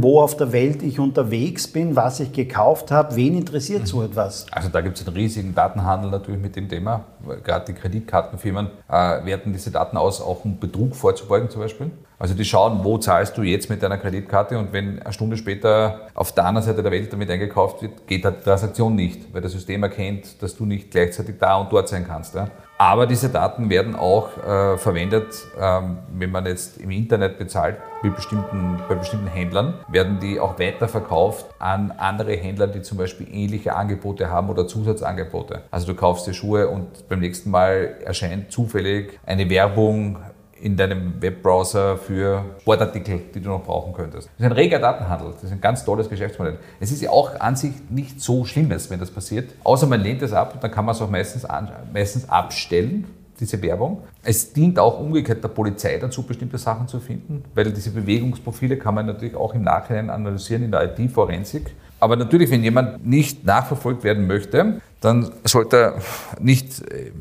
wo auf der Welt ich unterwegs bin, was ich gekauft habe? Wen interessiert so etwas? Also da gibt es einen riesigen Datenhandel natürlich mit dem Thema. Gerade die Kreditkartenfirmen äh, werten diese Daten aus, auch um Betrug vorzubeugen zum Beispiel. Also die schauen, wo zahlst du jetzt mit deiner Kreditkarte und wenn eine Stunde später auf der anderen Seite der Welt damit eingekauft wird, geht die Transaktion nicht, weil das System erkennt, dass du nicht gleichzeitig da und dort sein kannst. Ja. Aber diese Daten werden auch äh, verwendet, ähm, wenn man jetzt im Internet bezahlt, bei bestimmten, bei bestimmten Händlern, werden die auch weiterverkauft an andere Händler, die zum Beispiel ähnliche Angebote haben oder Zusatzangebote. Also du kaufst dir Schuhe und beim nächsten Mal erscheint zufällig eine Werbung in deinem Webbrowser für Sportartikel, die du noch brauchen könntest. Das ist ein reger Datenhandel, das ist ein ganz tolles Geschäftsmodell. Es ist ja auch an sich nicht so Schlimmes, wenn das passiert, außer man lehnt es ab und dann kann man es auch meistens, an, meistens abstellen, diese Werbung. Es dient auch umgekehrt der Polizei dazu, bestimmte Sachen zu finden, weil diese Bewegungsprofile kann man natürlich auch im Nachhinein analysieren in der IT-Forensik. Aber natürlich, wenn jemand nicht nachverfolgt werden möchte, dann sollte er nicht, äh,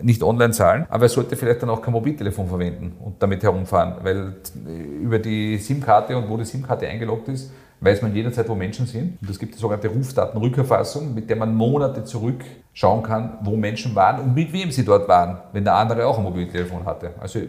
nicht online zahlen, aber er sollte vielleicht dann auch kein Mobiltelefon verwenden und damit herumfahren, weil über die SIM-Karte und wo die SIM-Karte eingeloggt ist, weiß man jederzeit, wo Menschen sind. Und es gibt die sogenannte Rufdatenrückerfassung, mit der man Monate zurückschauen kann, wo Menschen waren und mit wem sie dort waren, wenn der andere auch ein Mobiltelefon hatte. Also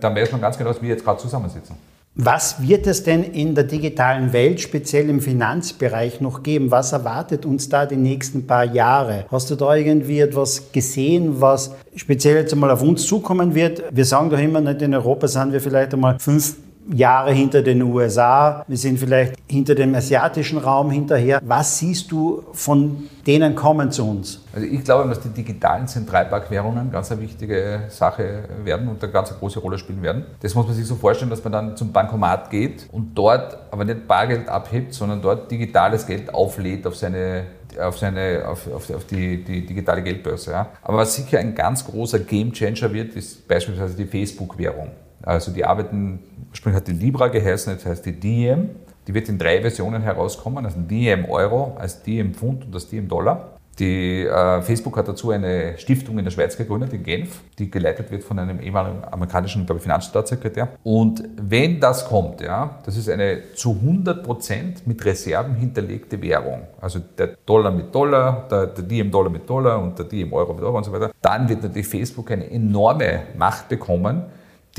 dann weiß man ganz genau, dass wir jetzt gerade zusammensitzen. Was wird es denn in der digitalen Welt, speziell im Finanzbereich, noch geben? Was erwartet uns da die nächsten paar Jahre? Hast du da irgendwie etwas gesehen, was speziell jetzt einmal auf uns zukommen wird? Wir sagen doch immer, nicht in Europa sind wir vielleicht einmal fünf Jahre hinter den USA, wir sind vielleicht hinter dem asiatischen Raum hinterher. Was siehst du von denen kommen zu uns? Also ich glaube, dass die digitalen Zentralbankwährungen ganz eine wichtige Sache werden und eine ganz große Rolle spielen werden. Das muss man sich so vorstellen, dass man dann zum Bankomat geht und dort aber nicht Bargeld abhebt, sondern dort digitales Geld auflädt auf seine auf, seine, auf, auf, auf die, die, digitale Geldbörse. Ja. Aber was sicher ein ganz großer Gamechanger wird, ist beispielsweise die Facebook-Währung. Also die arbeiten, ursprünglich hat die Libra geheißen, jetzt heißt die Diem. Die wird in drei Versionen herauskommen, also Diem Euro, als Diem Pfund und als Diem Dollar. Die, äh, Facebook hat dazu eine Stiftung in der Schweiz gegründet, in Genf, die geleitet wird von einem ehemaligen amerikanischen ich, Finanzstaatssekretär. Und wenn das kommt, ja, das ist eine zu 100 Prozent mit Reserven hinterlegte Währung, also der Dollar mit Dollar, der, der DM-Dollar mit Dollar und der DM-Euro mit Euro und so weiter, dann wird natürlich Facebook eine enorme Macht bekommen,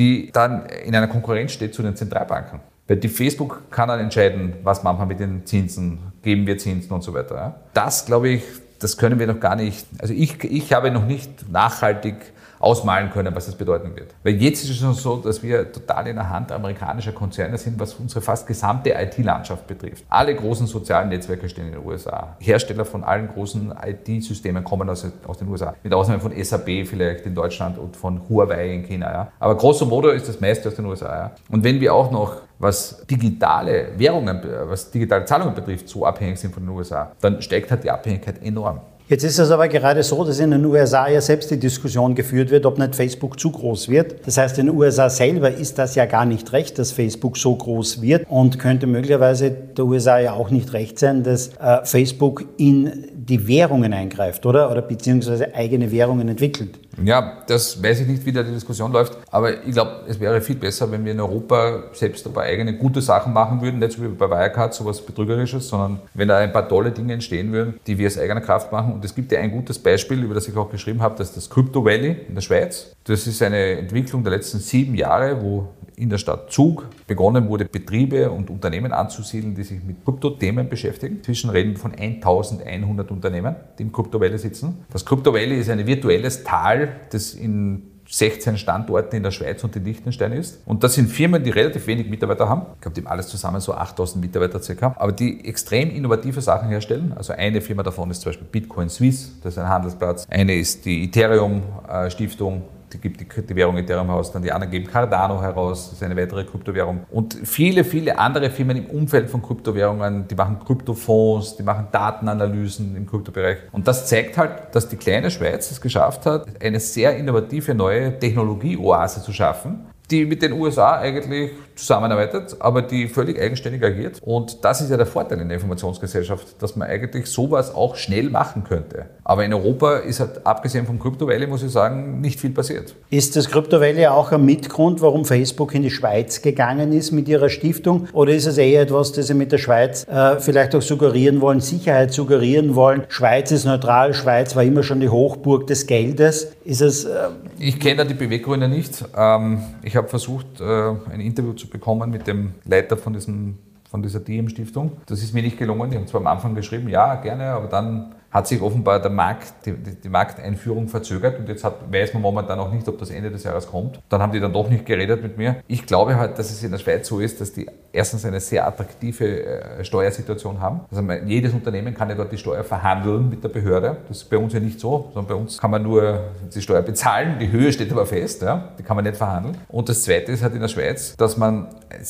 die dann in einer Konkurrenz steht zu den Zentralbanken. Weil die Facebook kann dann entscheiden, was machen wir mit den Zinsen, geben wir Zinsen und so weiter. Das, glaube ich, das können wir noch gar nicht, also ich, ich habe noch nicht nachhaltig ausmalen können, was das bedeuten wird. Weil jetzt ist es schon so, dass wir total in der Hand amerikanischer Konzerne sind, was unsere fast gesamte IT-Landschaft betrifft. Alle großen sozialen Netzwerke stehen in den USA. Hersteller von allen großen IT-Systemen kommen aus, aus, den USA. Mit Ausnahme von SAP vielleicht in Deutschland und von Huawei in China. Ja. Aber grosso modo ist das meiste aus den USA. Ja. Und wenn wir auch noch was digitale Währungen, was digitale Zahlungen betrifft, so abhängig sind von den USA, dann steigt halt die Abhängigkeit enorm. Jetzt ist es aber gerade so, dass in den USA ja selbst die Diskussion geführt wird, ob nicht Facebook zu groß wird. Das heißt, in den USA selber ist das ja gar nicht recht, dass Facebook so groß wird und könnte möglicherweise der USA ja auch nicht recht sein, dass äh, Facebook in die Währungen eingreift, oder? Oder beziehungsweise eigene Währungen entwickelt. Ja, das weiß ich nicht, wie da die Diskussion läuft, aber ich glaube, es wäre viel besser, wenn wir in Europa selbst ein paar eigene gute Sachen machen würden, nicht so wie bei Wirecard, sowas Betrügerisches, sondern wenn da ein paar tolle Dinge entstehen würden, die wir aus eigener Kraft machen. Und es gibt ja ein gutes Beispiel, über das ich auch geschrieben habe, das ist das Crypto Valley in der Schweiz. Das ist eine Entwicklung der letzten sieben Jahre, wo in der Stadt Zug begonnen wurde, Betriebe und Unternehmen anzusiedeln, die sich mit Kryptothemen beschäftigen. Inzwischen reden von 1100 Unternehmen, die im Crypto Valley sitzen. Das Crypto Valley ist ein virtuelles Tal, das in 16 Standorten in der Schweiz und in Liechtenstein ist. Und das sind Firmen, die relativ wenig Mitarbeiter haben. Ich glaube, die haben alles zusammen so 8000 Mitarbeiter circa. Aber die extrem innovative Sachen herstellen. Also eine Firma davon ist zum Beispiel Bitcoin Swiss, das ist ein Handelsplatz. Eine ist die Ethereum äh, Stiftung, die gibt die, die Währung Ethereum heraus, dann die anderen geben Cardano heraus, das ist eine weitere Kryptowährung. Und viele, viele andere Firmen im Umfeld von Kryptowährungen, die machen Kryptofonds, die machen Datenanalysen im Kryptobereich. Und das zeigt halt, dass die kleine Schweiz es geschafft hat, eine sehr innovative neue Technologieoase zu schaffen, die mit den USA eigentlich zusammenarbeitet, aber die völlig eigenständig agiert. Und das ist ja der Vorteil in der Informationsgesellschaft, dass man eigentlich sowas auch schnell machen könnte. Aber in Europa ist halt, abgesehen vom Crypto Valley, muss ich sagen, nicht viel passiert. Ist das Crypto Valley auch ein Mitgrund, warum Facebook in die Schweiz gegangen ist mit ihrer Stiftung? Oder ist es eher etwas, das sie mit der Schweiz äh, vielleicht auch suggerieren wollen, Sicherheit suggerieren wollen? Schweiz ist neutral, Schweiz war immer schon die Hochburg des Geldes. Ist es. Äh ich kenne da die Beweggründe nicht. Ähm, ich habe versucht, äh, ein Interview zu bekommen mit dem Leiter von, diesem, von dieser DM-Stiftung. Das ist mir nicht gelungen. Die haben zwar am Anfang geschrieben, ja, gerne, aber dann hat sich offenbar der Markt, die, die Markteinführung verzögert und jetzt hat, weiß man momentan noch nicht, ob das Ende des Jahres kommt. Dann haben die dann doch nicht geredet mit mir. Ich glaube halt, dass es in der Schweiz so ist, dass die erstens eine sehr attraktive äh, Steuersituation haben. Also jedes Unternehmen kann ja dort die Steuer verhandeln mit der Behörde. Das ist bei uns ja nicht so, sondern bei uns kann man nur die Steuer bezahlen. Die Höhe steht aber fest, ja? die kann man nicht verhandeln. Und das Zweite ist halt in der Schweiz, dass man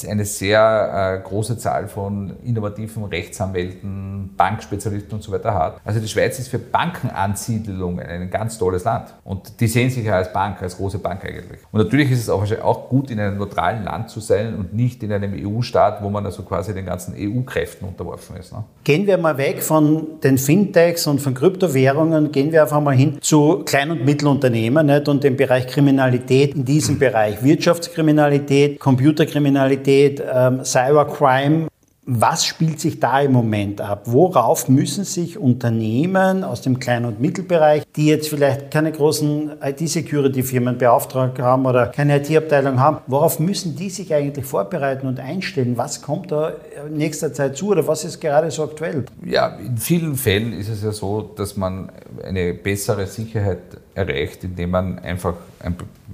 eine sehr äh, große Zahl von innovativen Rechtsanwälten, Bankspezialisten und so weiter hat. Also die Schweiz ist für Bankenansiedlungen ein ganz tolles Land. Und die sehen sich ja als Bank, als große Bank eigentlich. Und natürlich ist es auch, auch gut, in einem neutralen Land zu sein und nicht in einem EU-Staat, wo man also quasi den ganzen EU-Kräften unterworfen ist. Ne? Gehen wir mal weg von den Fintechs und von Kryptowährungen, gehen wir einfach mal hin zu Klein- und Mittelunternehmen nicht? und dem Bereich Kriminalität in diesem Bereich. Wirtschaftskriminalität, Computerkriminalität, ähm, Cybercrime. Was spielt sich da im Moment ab? Worauf müssen sich Unternehmen aus dem Klein- und Mittelbereich, die jetzt vielleicht keine großen IT-Security-Firmen beauftragt haben oder keine IT-Abteilung haben, worauf müssen die sich eigentlich vorbereiten und einstellen? Was kommt da in nächster Zeit zu oder was ist gerade so aktuell? Ja, in vielen Fällen ist es ja so, dass man eine bessere Sicherheit erreicht, indem man einfach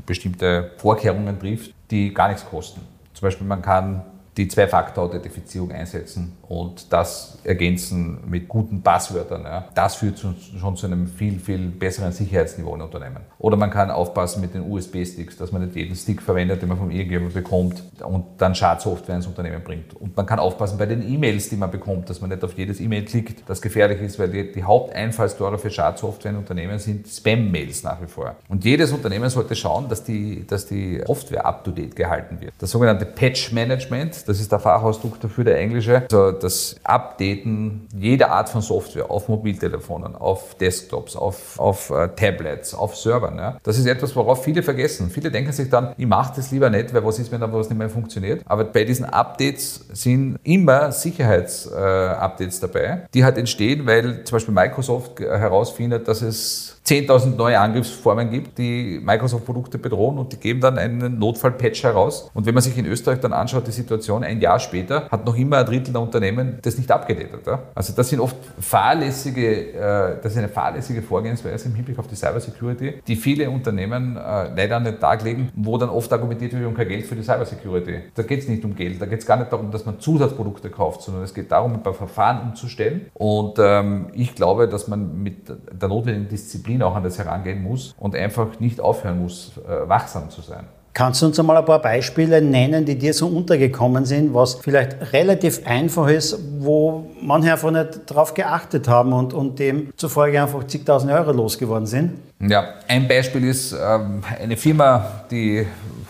bestimmte Vorkehrungen trifft, die gar nichts kosten. Zum Beispiel man kann die Zwei-Faktor-Authentifizierung einsetzen und das ergänzen mit guten Passwörtern. Ja. Das führt schon zu einem viel, viel besseren Sicherheitsniveau in Unternehmen. Oder man kann aufpassen mit den USB-Sticks, dass man nicht jeden Stick verwendet, den man von irgendjemandem bekommt und dann Schadsoftware ins Unternehmen bringt. Und man kann aufpassen bei den E-Mails, die man bekommt, dass man nicht auf jedes E-Mail klickt, das gefährlich ist, weil die, die Haupteinfallstore für Schadsoftware in Unternehmen sind Spam-Mails nach wie vor. Und jedes Unternehmen sollte schauen, dass die, dass die Software up-to-date gehalten wird. Das sogenannte Patch-Management, das ist der Fachausdruck dafür, der englische. Also das Updaten jeder Art von Software auf Mobiltelefonen, auf Desktops, auf, auf uh, Tablets, auf Servern. Ja. Das ist etwas, worauf viele vergessen. Viele denken sich dann, ich mache das lieber nicht, weil was ist, wenn da was nicht mehr funktioniert. Aber bei diesen Updates sind immer Sicherheitsupdates uh, dabei, die halt entstehen, weil zum Beispiel Microsoft herausfindet, dass es 10.000 neue Angriffsformen gibt, die Microsoft-Produkte bedrohen und die geben dann einen Notfall-Patch heraus. Und wenn man sich in Österreich dann anschaut, die Situation ein Jahr später, hat noch immer ein Drittel der Unternehmen das nicht abgedatet. Also das sind oft fahrlässige, äh, das ist eine fahrlässige Vorgehensweise im Hinblick auf die Cybersecurity, die viele Unternehmen äh, leider an den Tag legen, wo dann oft argumentiert wird, um kein Geld für die Cybersecurity. Da geht es nicht um Geld, da geht es gar nicht darum, dass man Zusatzprodukte kauft, sondern es geht darum, ein paar Verfahren umzustellen. Und ähm, ich glaube, dass man mit der notwendigen Disziplin Disziplin auch an das herangehen muss und einfach nicht aufhören muss, äh, wachsam zu sein. Kannst du uns einmal ein paar Beispiele nennen, die dir so untergekommen sind, was vielleicht relativ einfach ist, wo manche einfach nicht darauf geachtet haben und, und demzufolge einfach zigtausend Euro losgeworden sind? Ja, ein Beispiel ist ähm, eine Firma, die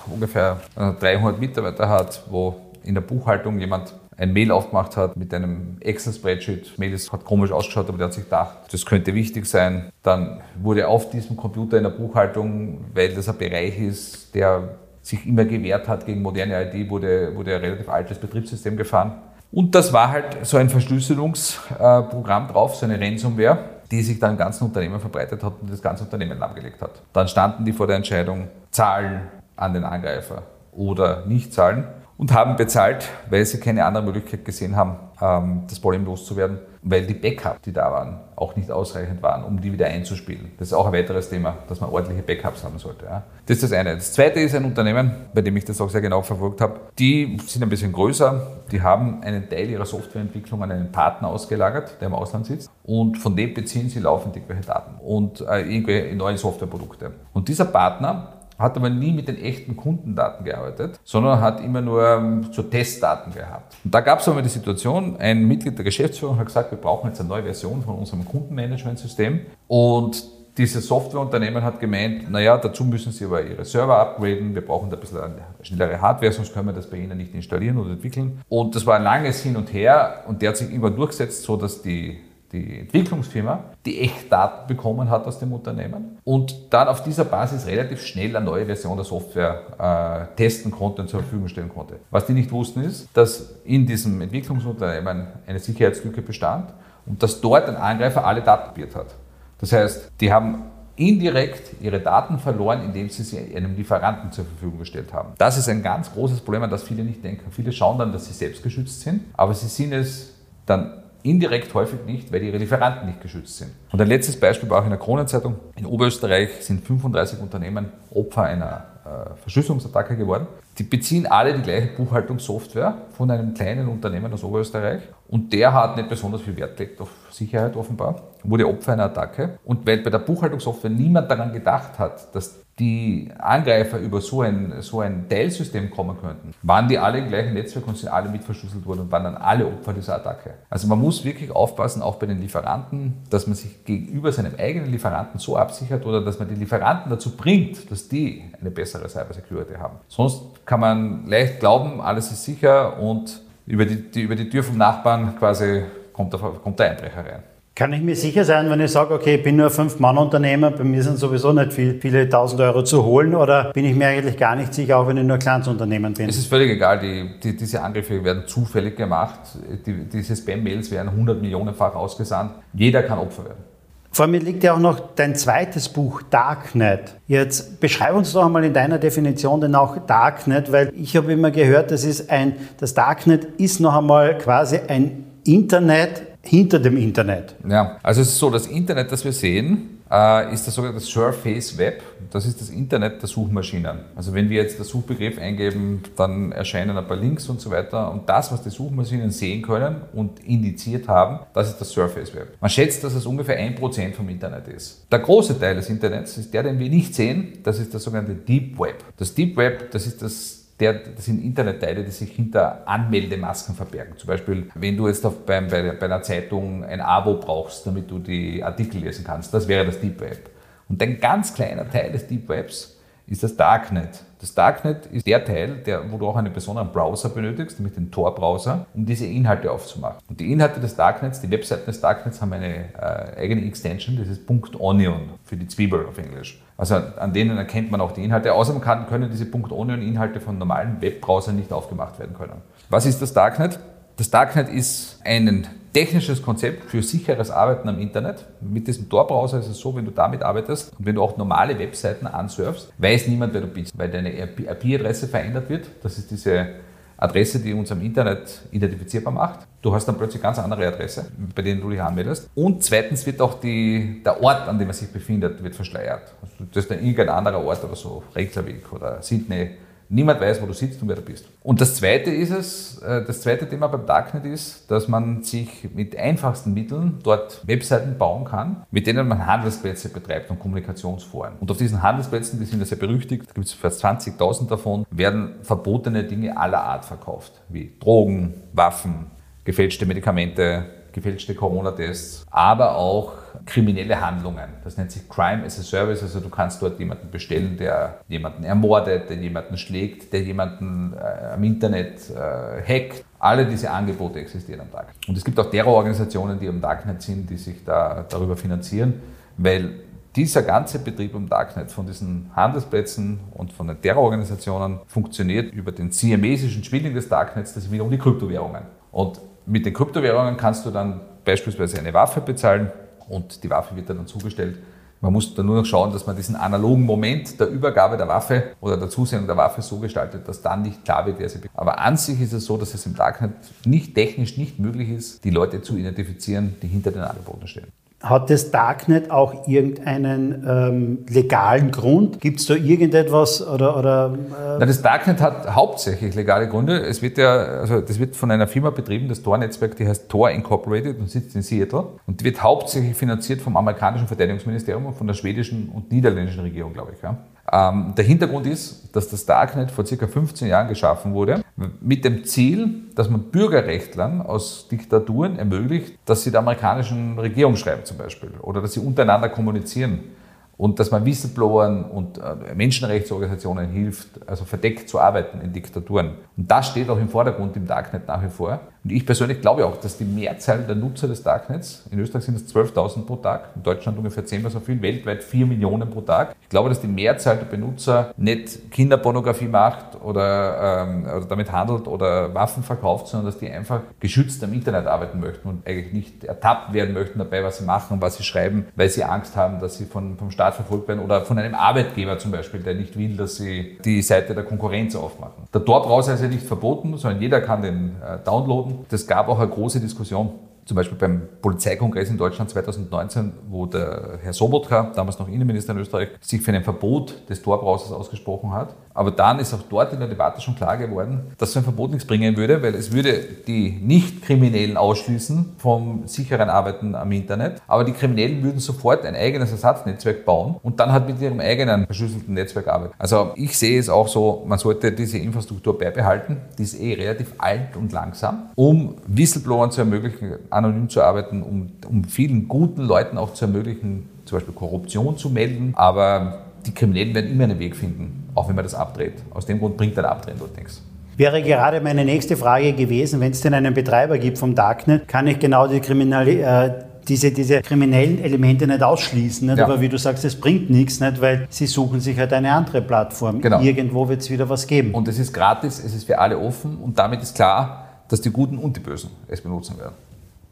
ungefähr 300 äh, Mitarbeiter hat, wo in der Buchhaltung jemand ein Mail aufgemacht hat mit einem Excel-Spreadsheet. Mail hat komisch ausgeschaut, aber der hat sich gedacht, das könnte wichtig sein. Dann wurde auf diesem Computer in der Buchhaltung, weil das ein Bereich ist, der sich immer gewehrt hat gegen moderne ID, wurde, wurde ein relativ altes Betriebssystem gefahren. Und das war halt so ein Verschlüsselungsprogramm drauf, so eine Ransomware, die sich dann im ganzen Unternehmen verbreitet hat und das ganze Unternehmen lahmgelegt hat. Dann standen die vor der Entscheidung, zahlen an den Angreifer oder nicht zahlen und haben bezahlt, weil sie keine andere Möglichkeit gesehen haben, ähm, das Problem loszuwerden, weil die Backups, die da waren, auch nicht ausreichend waren, um die wieder einzuspielen. Das ist auch ein weiteres Thema, dass man ordentliche Backups haben sollte. Das ist das eine. Das zweite ist ein Unternehmen, bei dem ich das auch sehr genau verfolgt habe. Die sind ein bisschen größer, die haben einen Teil ihrer Softwareentwicklung an einen Partner ausgelagert, der im Ausland sitzt, und von dem beziehen sie laufend irgendwelche Daten und äh, irgendwelche neue Softwareprodukte. Und dieser Partner hat aber nie mit den echten Kundendaten gearbeitet, sondern hat immer nur ähm, so Testdaten gehabt. Und da gab es einmal die Situation, ein Mitglied der Geschäftsführung hat gesagt, wir brauchen jetzt eine neue Version von unserem Kundenmanagementsystem und dieses Softwareunternehmen hat gemeint, naja, dazu müssen Sie aber Ihre Server upgraden, wir brauchen da ein bisschen schnellere Hardware, sonst können wir das bei Ihnen nicht installieren oder entwickeln. Und das war ein langes Hin und Her und der hat sich immer durchgesetzt, so dass die die Entwicklungsfirma, die Echtdaten bekommen hat aus dem Unternehmen und dann auf dieser Basis relativ schnell eine neue Version der Software äh, testen konnte und zur Verfügung stellen konnte. Was die nicht wussten ist, dass in diesem Entwicklungsunternehmen eine Sicherheitslücke bestand und dass dort ein Angreifer alle Daten kopiert hat. Das heißt, die haben indirekt ihre Daten verloren, indem sie sie einem Lieferanten zur Verfügung gestellt haben. Das ist ein ganz großes Problem, an das viele nicht denken. Viele schauen dann, dass sie selbst geschützt sind, aber sie sind es dann Indirekt häufig nicht, weil ihre Lieferanten nicht geschützt sind. Und ein letztes Beispiel war auch in der Kronenzeitung. In Oberösterreich sind 35 Unternehmen Opfer einer äh, Verschlüsselungsattacke geworden. Die beziehen alle die gleiche Buchhaltungssoftware von einem kleinen Unternehmen aus Oberösterreich und der hat nicht besonders viel Wert gelegt auf Sicherheit offenbar, wurde Opfer einer Attacke. Und weil bei der Buchhaltungssoftware niemand daran gedacht hat, dass die Angreifer über so ein, so ein Teilsystem kommen könnten, waren die alle im gleichen Netzwerk und sind alle mit verschlüsselt worden und waren dann alle Opfer dieser Attacke. Also man muss wirklich aufpassen, auch bei den Lieferanten, dass man sich gegenüber seinem eigenen Lieferanten so absichert oder dass man die Lieferanten dazu bringt, dass die eine bessere Cybersecurity haben. Sonst kann man leicht glauben, alles ist sicher und über die, die über die Tür vom Nachbarn quasi kommt der, kommt der Einbrecher rein. Kann ich mir sicher sein, wenn ich sage, okay, ich bin nur Fünf-Mann-Unternehmer, bei mir sind sowieso nicht viel, viele tausend Euro zu holen oder bin ich mir eigentlich gar nicht sicher, auch wenn ich nur Kleinsunternehmen bin? Es ist völlig egal, die, die, diese Angriffe werden zufällig gemacht, die, diese Spam-Mails werden 100 Millionenfach ausgesandt, jeder kann Opfer werden. Vor mir liegt ja auch noch dein zweites Buch, Darknet. Jetzt beschreib uns doch einmal in deiner Definition denn auch Darknet, weil ich habe immer gehört, das ist ein, das Darknet ist noch einmal quasi ein Internet hinter dem Internet. Ja, also es ist so, das Internet, das wir sehen, äh, ist das sogenannte Surface Web. Das ist das Internet der Suchmaschinen. Also wenn wir jetzt den Suchbegriff eingeben, dann erscheinen ein paar Links und so weiter. Und das, was die Suchmaschinen sehen können und indiziert haben, das ist das Surface Web. Man schätzt, dass es ungefähr ein Prozent vom Internet ist. Der große Teil des Internets ist der, den wir nicht sehen. Das ist das sogenannte Deep Web. Das Deep Web, das ist das der, das sind Internetteile, die sich hinter Anmeldemasken verbergen. Zum Beispiel, wenn du jetzt auf, bei, bei, bei einer Zeitung ein Abo brauchst, damit du die Artikel lesen kannst, das wäre das Deep Web. Und ein ganz kleiner Teil des Deep Webs ist das Darknet. Das Darknet ist der Teil, der, wo du auch einen besonderen Browser benötigst, nämlich den Tor-Browser, um diese Inhalte aufzumachen. Und die Inhalte des Darknets, die Webseiten des Darknets haben eine äh, eigene Extension, das ist .onion für die Zwiebel auf Englisch. Also an denen erkennt man auch die Inhalte. Außerdem kann, können diese .onion-Inhalte von normalen Webbrowsern nicht aufgemacht werden können. Was ist das Darknet? Das Darknet ist ein technisches Konzept für sicheres Arbeiten am Internet. Mit diesem Tor-Browser ist es so, wenn du damit arbeitest und wenn du auch normale Webseiten ansurfst, weiß niemand, wer du bist, weil deine IP-Adresse verändert wird. Das ist diese Adresse, die uns am Internet identifizierbar macht. Du hast dann plötzlich ganz andere Adresse, bei denen du dich anmeldest. Und zweitens wird auch die, der Ort, an dem man sich befindet, wird verschleiert. Also das ist dann irgendein anderer Ort oder so, Reykjavik oder Sydney Niemand weiß, wo du sitzt und wer du bist. Und das zweite ist es, äh, das zweite Thema beim Darknet ist, dass man sich mit einfachsten Mitteln dort Webseiten bauen kann, mit denen man Handelsplätze betreibt und Kommunikationsforen. Und auf diesen Handelsplätzen, die sind ja sehr berüchtigt, gibt es fast 20.000 davon, werden verbotene Dinge aller Art verkauft, wie Drogen, Waffen, gefälschte Medikamente, gefälschte Corona-Tests, aber auch kriminelle Handlungen. Das nennt sich Crime as a Service. Also du kannst dort jemanden bestellen, der jemanden ermordet, der jemanden schlägt, der jemanden äh, am Internet äh, hackt. Alle diese Angebote existieren am Tag. Und es gibt auch Terrororganisationen, die am Darknet sind, die sich da darüber finanzieren, weil dieser ganze Betrieb am Darknet von diesen Handelsplätzen und von den Terrororganisationen funktioniert über den siamesischen Zwilling des Darknets, das sind wiederum die Kryptowährungen. Und mit den Kryptowährungen kannst du dann beispielsweise eine Waffe bezahlen und die Waffe wird dann zugestellt. Man muss dann nur noch schauen, dass man diesen analogen Moment der Übergabe der Waffe oder der Zusendung der Waffe so gestaltet, dass dann nicht klar wird, wer sie bekommt. Aber an sich ist es so, dass es im Darknet nicht technisch nicht möglich ist, die Leute zu identifizieren, die hinter den Angeboten stehen. Hat das Darknet auch irgendeinen ähm, legalen Grund? Gibt es da irgendetwas oder? oder äh Na, das Darknet hat hauptsächlich legale Gründe. Es wird ja, also das wird von einer Firma betrieben, das Tor-Netzwerk, die heißt Tor Incorporated und sitzt in Seattle und wird hauptsächlich finanziert vom amerikanischen Verteidigungsministerium und von der schwedischen und niederländischen Regierung, glaube ich. Ja. Ähm, der Hintergrund ist, dass das Darknet vor circa 15 Jahren geschaffen wurde, mit dem Ziel, dass man Bürgerrechtlern aus Diktaturen ermöglicht, dass sie der amerikanischen Regierung schreiben zum Beispiel oder dass sie untereinander kommunizieren und dass man Whistleblowern und äh, Menschenrechtsorganisationen hilft, also verdeckt zu arbeiten in Diktaturen. Und das steht auch im Vordergrund im Darknet nach wie vor. Und ich persönlich glaube auch, dass die Mehrzahl der Nutzer des Darknets, in Österreich sind es 12.000 pro Tag, in Deutschland ungefähr zehnmal so viel, weltweit 4 Millionen pro Tag. Ich glaube, dass die Mehrzahl der Benutzer nicht Kinderpornografie macht oder, ähm, oder damit handelt oder Waffen verkauft, sondern dass die einfach geschützt am Internet arbeiten möchten und eigentlich nicht ertappt werden möchten dabei, was sie machen, was sie schreiben, weil sie Angst haben, dass sie von, vom Staat verfolgt werden oder von einem Arbeitgeber zum Beispiel, der nicht will, dass sie die Seite der Konkurrenz aufmachen. Der Tor-Browser ist ja nicht verboten, sondern jeder kann den äh, downloaden das gab auch eine große Diskussion zum Beispiel beim Polizeikongress in Deutschland 2019, wo der Herr Sobotka, damals noch Innenminister in Österreich, sich für ein Verbot des Torbrowsers ausgesprochen hat. Aber dann ist auch dort in der Debatte schon klar geworden, dass so ein Verbot nichts bringen würde, weil es würde die Nicht-Kriminellen ausschließen vom sicheren Arbeiten am Internet. Aber die Kriminellen würden sofort ein eigenes Ersatznetzwerk bauen und dann halt mit ihrem eigenen verschlüsselten Netzwerk arbeiten. Also ich sehe es auch so, man sollte diese Infrastruktur beibehalten. Die ist eh relativ alt und langsam, um Whistleblowern zu ermöglichen, anonym zu arbeiten, um, um vielen guten Leuten auch zu ermöglichen, zum Beispiel Korruption zu melden. Aber die Kriminellen werden immer einen Weg finden, auch wenn man das abdreht. Aus dem Grund bringt ein Abdrehen dort nichts. Wäre gerade meine nächste Frage gewesen, wenn es denn einen Betreiber gibt vom Darknet, kann ich genau die Kriminalität äh, diese, diese kriminellen Elemente nicht ausschließen. Nicht? Ja. Aber wie du sagst, es bringt nichts, nicht? weil sie suchen sich halt eine andere Plattform. Genau. Irgendwo wird es wieder was geben. Und es ist gratis, es ist für alle offen und damit ist klar, dass die Guten und die Bösen es benutzen werden.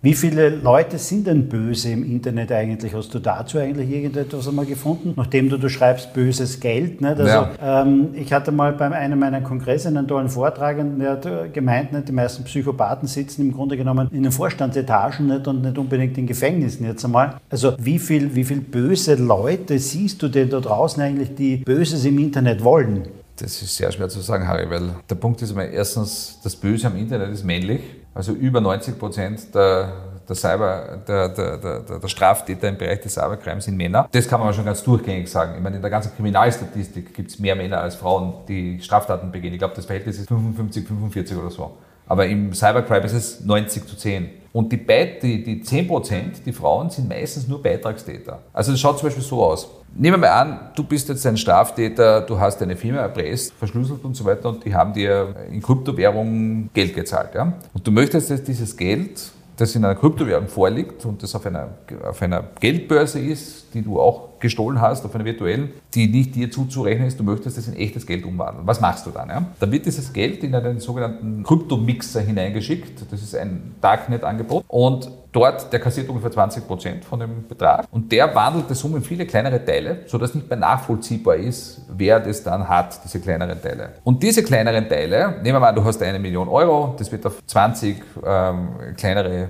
Wie viele Leute sind denn böse im Internet eigentlich? Hast du dazu eigentlich irgendetwas einmal gefunden? Nachdem du, du schreibst böses Geld. Nicht? Also, ja. ähm, ich hatte mal bei einem meiner Kongresse einen tollen Vortrag und der hat gemeint, nicht? die meisten Psychopathen sitzen im Grunde genommen in den Vorstandsetagen nicht? und nicht unbedingt in Gefängnissen jetzt einmal. Also wie viel, wie viel böse Leute siehst du denn da draußen eigentlich, die Böses im Internet wollen? Das ist sehr schwer zu sagen, Harry, weil der Punkt ist immer erstens, das Böse am Internet ist männlich. Also über 90 Prozent der, der, Cyber, der, der, der, der Straftäter im Bereich des Cybercrime sind Männer. Das kann man schon ganz durchgängig sagen. Ich meine, in der ganzen Kriminalstatistik gibt es mehr Männer als Frauen, die Straftaten begehen. Ich glaube, das Verhältnis ist 55, 45 oder so. Aber im Cybercrime ist es 90 zu 10. Und die, die, die 10%, die Frauen, sind meistens nur Beitragstäter. Also das schaut zum Beispiel so aus. Nehmen wir mal an, du bist jetzt ein Straftäter, du hast deine Firma erpresst, verschlüsselt und so weiter und die haben dir in Kryptowährung Geld gezahlt. Ja? Und du möchtest jetzt dieses Geld, das in einer Kryptowährung vorliegt und das auf einer, auf einer Geldbörse ist, die du auch gestohlen hast, auf einer virtuellen, die nicht dir zuzurechnen ist, du möchtest das in echtes Geld umwandeln. Was machst du dann? Ja? Dann wird dieses Geld in einen sogenannten Kryptomixer hineingeschickt. Das ist ein Darknet-Angebot. Und dort, der kassiert ungefähr 20 Prozent von dem Betrag. Und der wandelt das um in viele kleinere Teile, sodass nicht mehr nachvollziehbar ist, wer das dann hat, diese kleineren Teile. Und diese kleineren Teile, nehmen wir mal, du hast eine Million Euro, das wird auf 20 ähm, kleinere äh,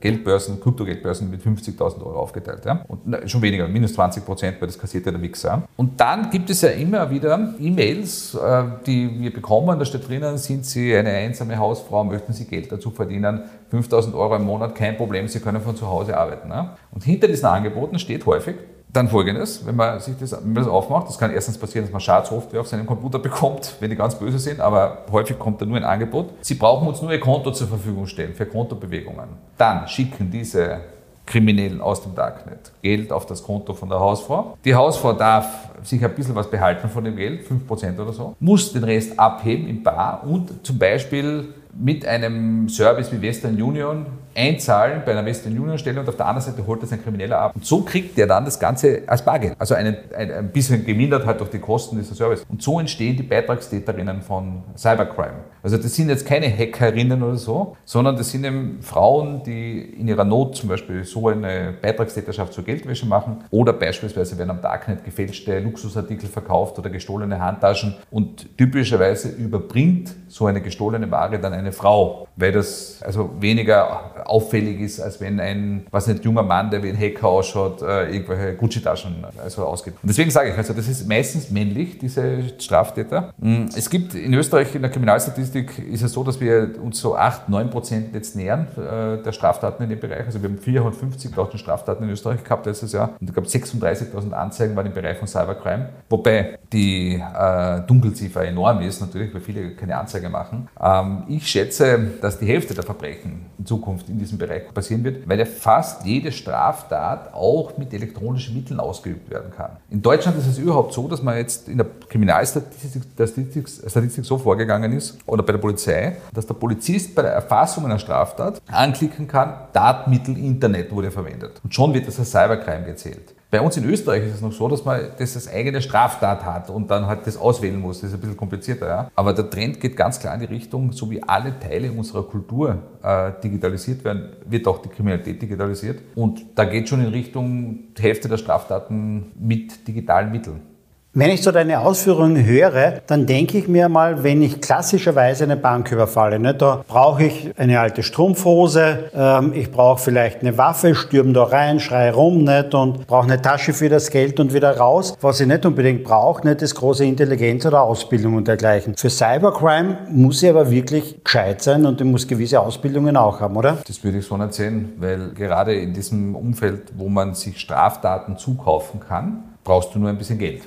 Geldbörsen, Kryptogeldbörsen mit 50.000 Euro aufgeteilt. Ja? Und na, schon weniger, minus 20 Prozent, weil das kassiert ja der Wichser. Und dann gibt es ja immer wieder E-Mails, äh, die wir bekommen, da steht drinnen, sind Sie eine einsame Hausfrau, möchten Sie Geld dazu verdienen, 5000 Euro im Monat, kein Problem, Sie können von zu Hause arbeiten. Ne? Und hinter diesen Angeboten steht häufig dann folgendes, wenn man sich das, wenn man das aufmacht, das kann erstens passieren, dass man Schadsoftware auf seinem Computer bekommt, wenn die ganz böse sind, aber häufig kommt da nur ein Angebot. Sie brauchen uns nur Ihr Konto zur Verfügung stellen für Kontobewegungen. Dann schicken diese Kriminellen aus dem Darknet Geld auf das Konto von der Hausfrau. Die Hausfrau darf sich ein bisschen was behalten von dem Geld, 5% oder so, muss den Rest abheben im Bar und zum Beispiel mit einem Service wie Western Union einzahlen bei einer Western Union Stelle und auf der anderen Seite holt das ein Krimineller ab. Und so kriegt der dann das Ganze als Bargeld. Also einen, ein, ein bisschen gemindert halt durch die Kosten dieser Service. Und so entstehen die Beitragstäterinnen von Cybercrime. Also das sind jetzt keine Hackerinnen oder so, sondern das sind eben Frauen, die in ihrer Not zum Beispiel so eine Beitragstäterschaft zur Geldwäsche machen oder beispielsweise werden am Darknet gefälschte Luxusartikel verkauft oder gestohlene Handtaschen und typischerweise überbringt so eine gestohlene Ware dann eine Frau, weil das also weniger auffällig ist, als wenn ein, was nicht, junger Mann, der wie ein Hacker ausschaut, äh, irgendwelche Gucci-Taschen also ausgibt. Und deswegen sage ich, also das ist meistens männlich, diese Straftäter. Mm, es gibt in Österreich in der Kriminalstatistik ist es so, dass wir uns so 8, 9 Prozent jetzt nähern äh, der Straftaten in dem Bereich. Also wir haben 450.000 Straftaten in Österreich gehabt letztes Jahr und ich glaube 36.000 Anzeigen waren im Bereich von Cybercrime, wobei die äh, Dunkelziffer enorm ist natürlich, weil viele keine Anzeige machen. Ähm, ich schätze, dass die Hälfte der Verbrechen in Zukunft in diesem Bereich passieren wird, weil ja fast jede Straftat auch mit elektronischen Mitteln ausgeübt werden kann. In Deutschland ist es überhaupt so, dass man jetzt in der Kriminalstatistik der Statistik, Statistik so vorgegangen ist, oder bei der Polizei, dass der Polizist bei der Erfassung einer Straftat anklicken kann, Datenmittel Internet wurde verwendet. Und schon wird das als Cybercrime gezählt. Bei uns in Österreich ist es noch so, dass man das als eigene Straftat hat und dann halt das auswählen muss. Das ist ein bisschen komplizierter, ja. Aber der Trend geht ganz klar in die Richtung, so wie alle Teile unserer Kultur äh, digitalisiert werden, wird auch die Kriminalität digitalisiert. Und da geht schon in Richtung Hälfte der Straftaten mit digitalen Mitteln. Wenn ich so deine Ausführungen höre, dann denke ich mir mal, wenn ich klassischerweise eine Bank überfalle, ne, da brauche ich eine alte Strumpfhose, ähm, ich brauche vielleicht eine Waffe, stürme da rein, schreie rum nicht, und brauche eine Tasche für das Geld und wieder raus. Was ich nicht unbedingt brauche, nicht das große Intelligenz oder Ausbildung und dergleichen. Für Cybercrime muss ich aber wirklich gescheit sein und ich muss gewisse Ausbildungen auch haben, oder? Das würde ich so nicht sehen, weil gerade in diesem Umfeld, wo man sich Straftaten zukaufen kann, brauchst du nur ein bisschen Geld.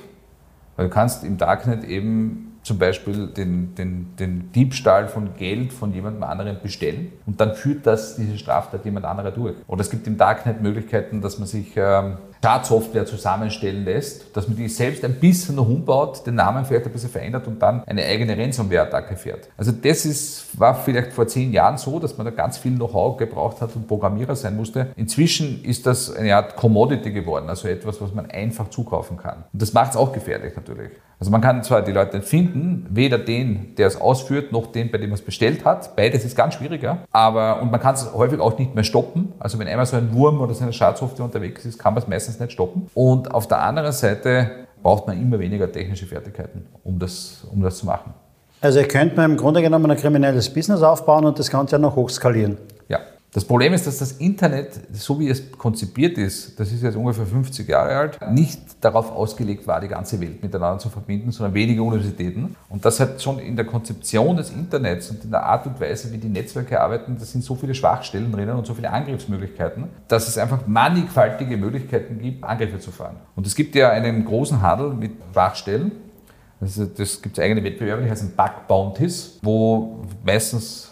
Weil du kannst im Darknet eben zum Beispiel den, den, den Diebstahl von Geld von jemandem anderen bestellen und dann führt das diese Straftat jemand anderer durch. Oder es gibt im Darknet Möglichkeiten, dass man sich ähm, Schadsoftware zusammenstellen lässt, dass man die selbst ein bisschen umbaut, den Namen vielleicht ein bisschen verändert und dann eine eigene Ransomware-Attacke fährt. Also das ist, war vielleicht vor zehn Jahren so, dass man da ganz viel Know-how gebraucht hat und Programmierer sein musste. Inzwischen ist das eine Art Commodity geworden, also etwas, was man einfach zukaufen kann. Und das macht es auch gefährlich natürlich. Also man kann zwar die Leute finden, weder den, der es ausführt, noch den, bei dem man es bestellt hat. Beides ist ganz schwieriger. Aber, und man kann es häufig auch nicht mehr stoppen. Also wenn einmal so ein Wurm oder so eine Schadsoftware unterwegs ist, kann man es meistens nicht stoppen. Und auf der anderen Seite braucht man immer weniger technische Fertigkeiten, um das, um das zu machen. Also ihr könnt man im Grunde genommen ein kriminelles Business aufbauen und das Ganze ja noch hochskalieren. Das Problem ist, dass das Internet, so wie es konzipiert ist, das ist jetzt ungefähr 50 Jahre alt, nicht darauf ausgelegt war, die ganze Welt miteinander zu verbinden, sondern wenige Universitäten. Und das hat schon in der Konzeption des Internets und in der Art und Weise, wie die Netzwerke arbeiten, da sind so viele Schwachstellen drinnen und so viele Angriffsmöglichkeiten, dass es einfach mannigfaltige Möglichkeiten gibt, Angriffe zu fahren. Und es gibt ja einen großen Handel mit Schwachstellen. Also das gibt es eigene Wettbewerbe, die heißen Bug Bounties, wo meistens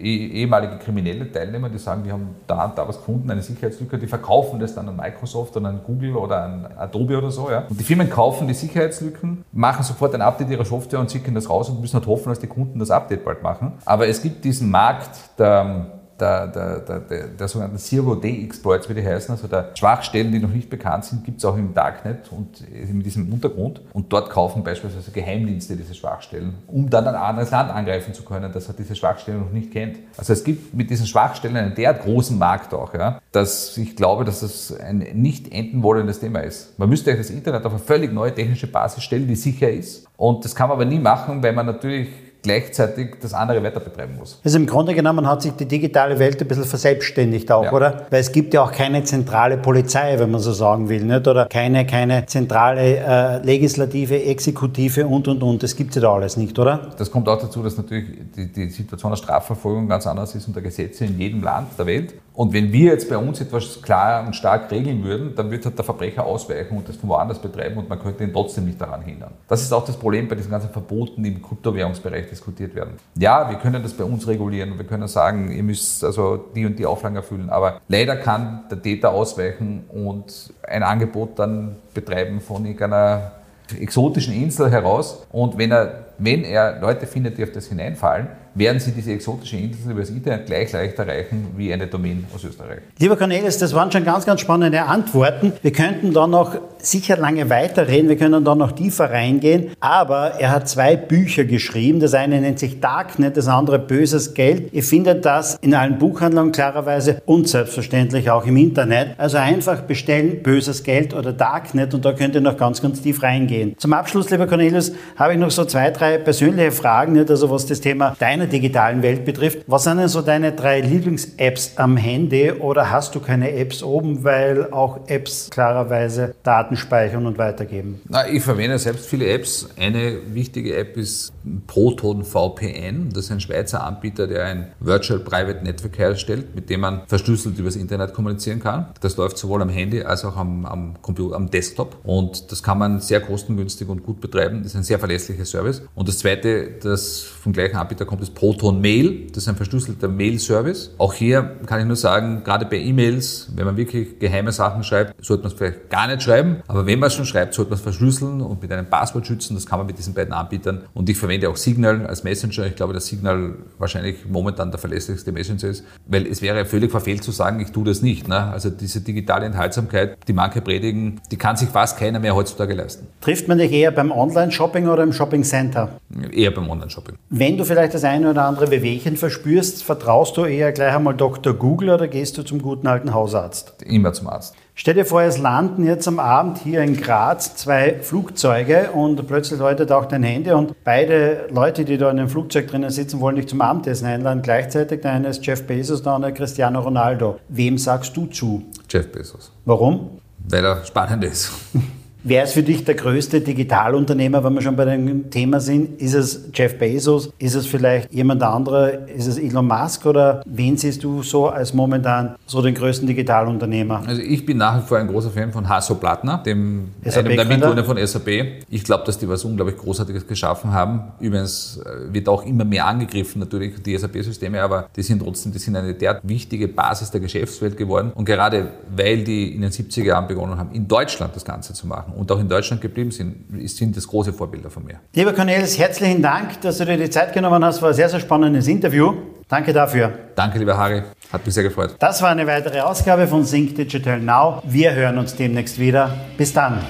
ehemalige kriminelle Teilnehmer, die sagen, die haben da und da was gefunden, eine Sicherheitslücke, die verkaufen das dann an Microsoft oder an Google oder an Adobe oder so. Ja. Und die Firmen kaufen die Sicherheitslücken, machen sofort ein Update ihrer Software und schicken das raus und müssen halt hoffen, dass die Kunden das Update bald machen. Aber es gibt diesen Markt der der, der, der, der, sogenannten Zero-Day-Exploits, wie die heißen, also der Schwachstellen, die noch nicht bekannt sind, gibt es auch im Darknet und in diesem Untergrund. Und dort kaufen beispielsweise Geheimdienste diese Schwachstellen, um dann ein anderes Land angreifen zu können, das er diese Schwachstellen noch nicht kennt. Also es gibt mit diesen Schwachstellen einen derart großen Markt auch, ja, dass ich glaube, dass das ein nicht enden wollendes Thema ist. Man müsste das Internet auf eine völlig neue technische Basis stellen, die sicher ist. Und das kann man aber nie machen, weil man natürlich gleichzeitig das andere weiter betreiben muss. Also im Grunde genommen hat sich die digitale Welt ein bisschen verselbstständigt auch, ja. oder? Weil es gibt ja auch keine zentrale Polizei, wenn man so sagen will, nicht? Oder keine, keine zentrale äh, Legislative, Exekutive und, und, und. Das gibt es ja da alles nicht, oder? Das kommt auch dazu, dass natürlich die, die Situation der Strafverfolgung ganz anders ist unter Gesetze in jedem Land der Welt. Und wenn wir jetzt bei uns etwas klar und stark regeln würden, dann würde halt der Verbrecher ausweichen und das von woanders betreiben und man könnte ihn trotzdem nicht daran hindern. Das ist auch das Problem bei diesen ganzen Verboten im Kryptowährungsbereich diskutiert werden. Ja, wir können das bei uns regulieren und wir können sagen, ihr müsst also die und die Auflagen erfüllen, aber leider kann der Täter ausweichen und ein Angebot dann betreiben von irgendeiner exotischen Insel heraus und wenn er, wenn er Leute findet, die auf das hineinfallen, werden Sie diese exotische Insel über das Internet gleich leicht erreichen wie eine Domain aus Österreich. Lieber Cornelis, das waren schon ganz, ganz spannende Antworten. Wir könnten da noch sicher lange weiterreden, wir können da noch tiefer reingehen, aber er hat zwei Bücher geschrieben. Das eine nennt sich Darknet, das andere Böses Geld. Ihr findet das in allen Buchhandlungen klarerweise und selbstverständlich auch im Internet. Also einfach bestellen Böses Geld oder Darknet und da könnt ihr noch ganz, ganz tief reingehen. Zum Abschluss, lieber Cornelius, habe ich noch so zwei, drei persönliche Fragen, also was das Thema deiner deiner digitalen Welt betrifft. Was sind denn so deine drei Lieblings-Apps am Handy oder hast du keine Apps oben, weil auch Apps klarerweise Daten speichern und weitergeben? Na, ich verwende selbst viele Apps. Eine wichtige App ist Proton VPN. Das ist ein Schweizer Anbieter, der ein Virtual Private Network herstellt, mit dem man verschlüsselt übers Internet kommunizieren kann. Das läuft sowohl am Handy als auch am, am Computer, am Desktop. Und das kann man sehr kostengünstig und gut betreiben. Das ist ein sehr verlässlicher Service. Und das zweite, das vom gleichen Anbieter kommt, ist Proton Mail, das ist ein verschlüsselter Mail-Service. Auch hier kann ich nur sagen, gerade bei E-Mails, wenn man wirklich geheime Sachen schreibt, sollte man es vielleicht gar nicht schreiben. Aber wenn man es schon schreibt, sollte man es verschlüsseln und mit einem Passwort schützen. Das kann man mit diesen beiden Anbietern. Und ich verwende auch Signal als Messenger. Ich glaube, dass Signal wahrscheinlich momentan der verlässlichste Messenger ist, weil es wäre völlig verfehlt zu sagen, ich tue das nicht. Ne? Also diese digitale Enthaltsamkeit, die manche predigen, die kann sich fast keiner mehr heutzutage leisten. Trifft man dich eher beim Online-Shopping oder im Shopping-Center? Eher beim Online-Shopping. Wenn du vielleicht das eine eine oder andere Wehwehchen verspürst, vertraust du eher gleich einmal Dr. Google oder gehst du zum guten alten Hausarzt? Immer zum Arzt. Stell dir vor, es landen jetzt am Abend hier in Graz zwei Flugzeuge und plötzlich läutet auch dein Handy und beide Leute, die da in dem Flugzeug drinnen sitzen, wollen dich zum Abendessen einladen. Gleichzeitig der eine ist Jeff Bezos, der andere Cristiano Ronaldo. Wem sagst du zu? Jeff Bezos. Warum? Weil er spannend ist. Wer ist für dich der größte Digitalunternehmer, wenn wir schon bei dem Thema sind? Ist es Jeff Bezos? Ist es vielleicht jemand anderer? Ist es Elon Musk? Oder wen siehst du so als momentan so den größten Digitalunternehmer? Also ich bin nach wie vor ein großer Fan von Hasso Plattner, dem einem der Mitgründer von SAP. Ich glaube, dass die was unglaublich Großartiges geschaffen haben. Übrigens äh, wird auch immer mehr angegriffen, natürlich die SAP-Systeme, aber die sind trotzdem, die sind eine derart wichtige Basis der Geschäftswelt geworden. Und gerade weil die in den 70er Jahren begonnen haben, in Deutschland das Ganze zu machen und auch in Deutschland geblieben sind, sind das große Vorbilder von mir. Lieber Cornelis, herzlichen Dank, dass du dir die Zeit genommen hast. War ein sehr, sehr spannendes Interview. Danke dafür. Danke, lieber Harry. Hat mich sehr gefreut. Das war eine weitere Ausgabe von Sync Digital Now. Wir hören uns demnächst wieder. Bis dann.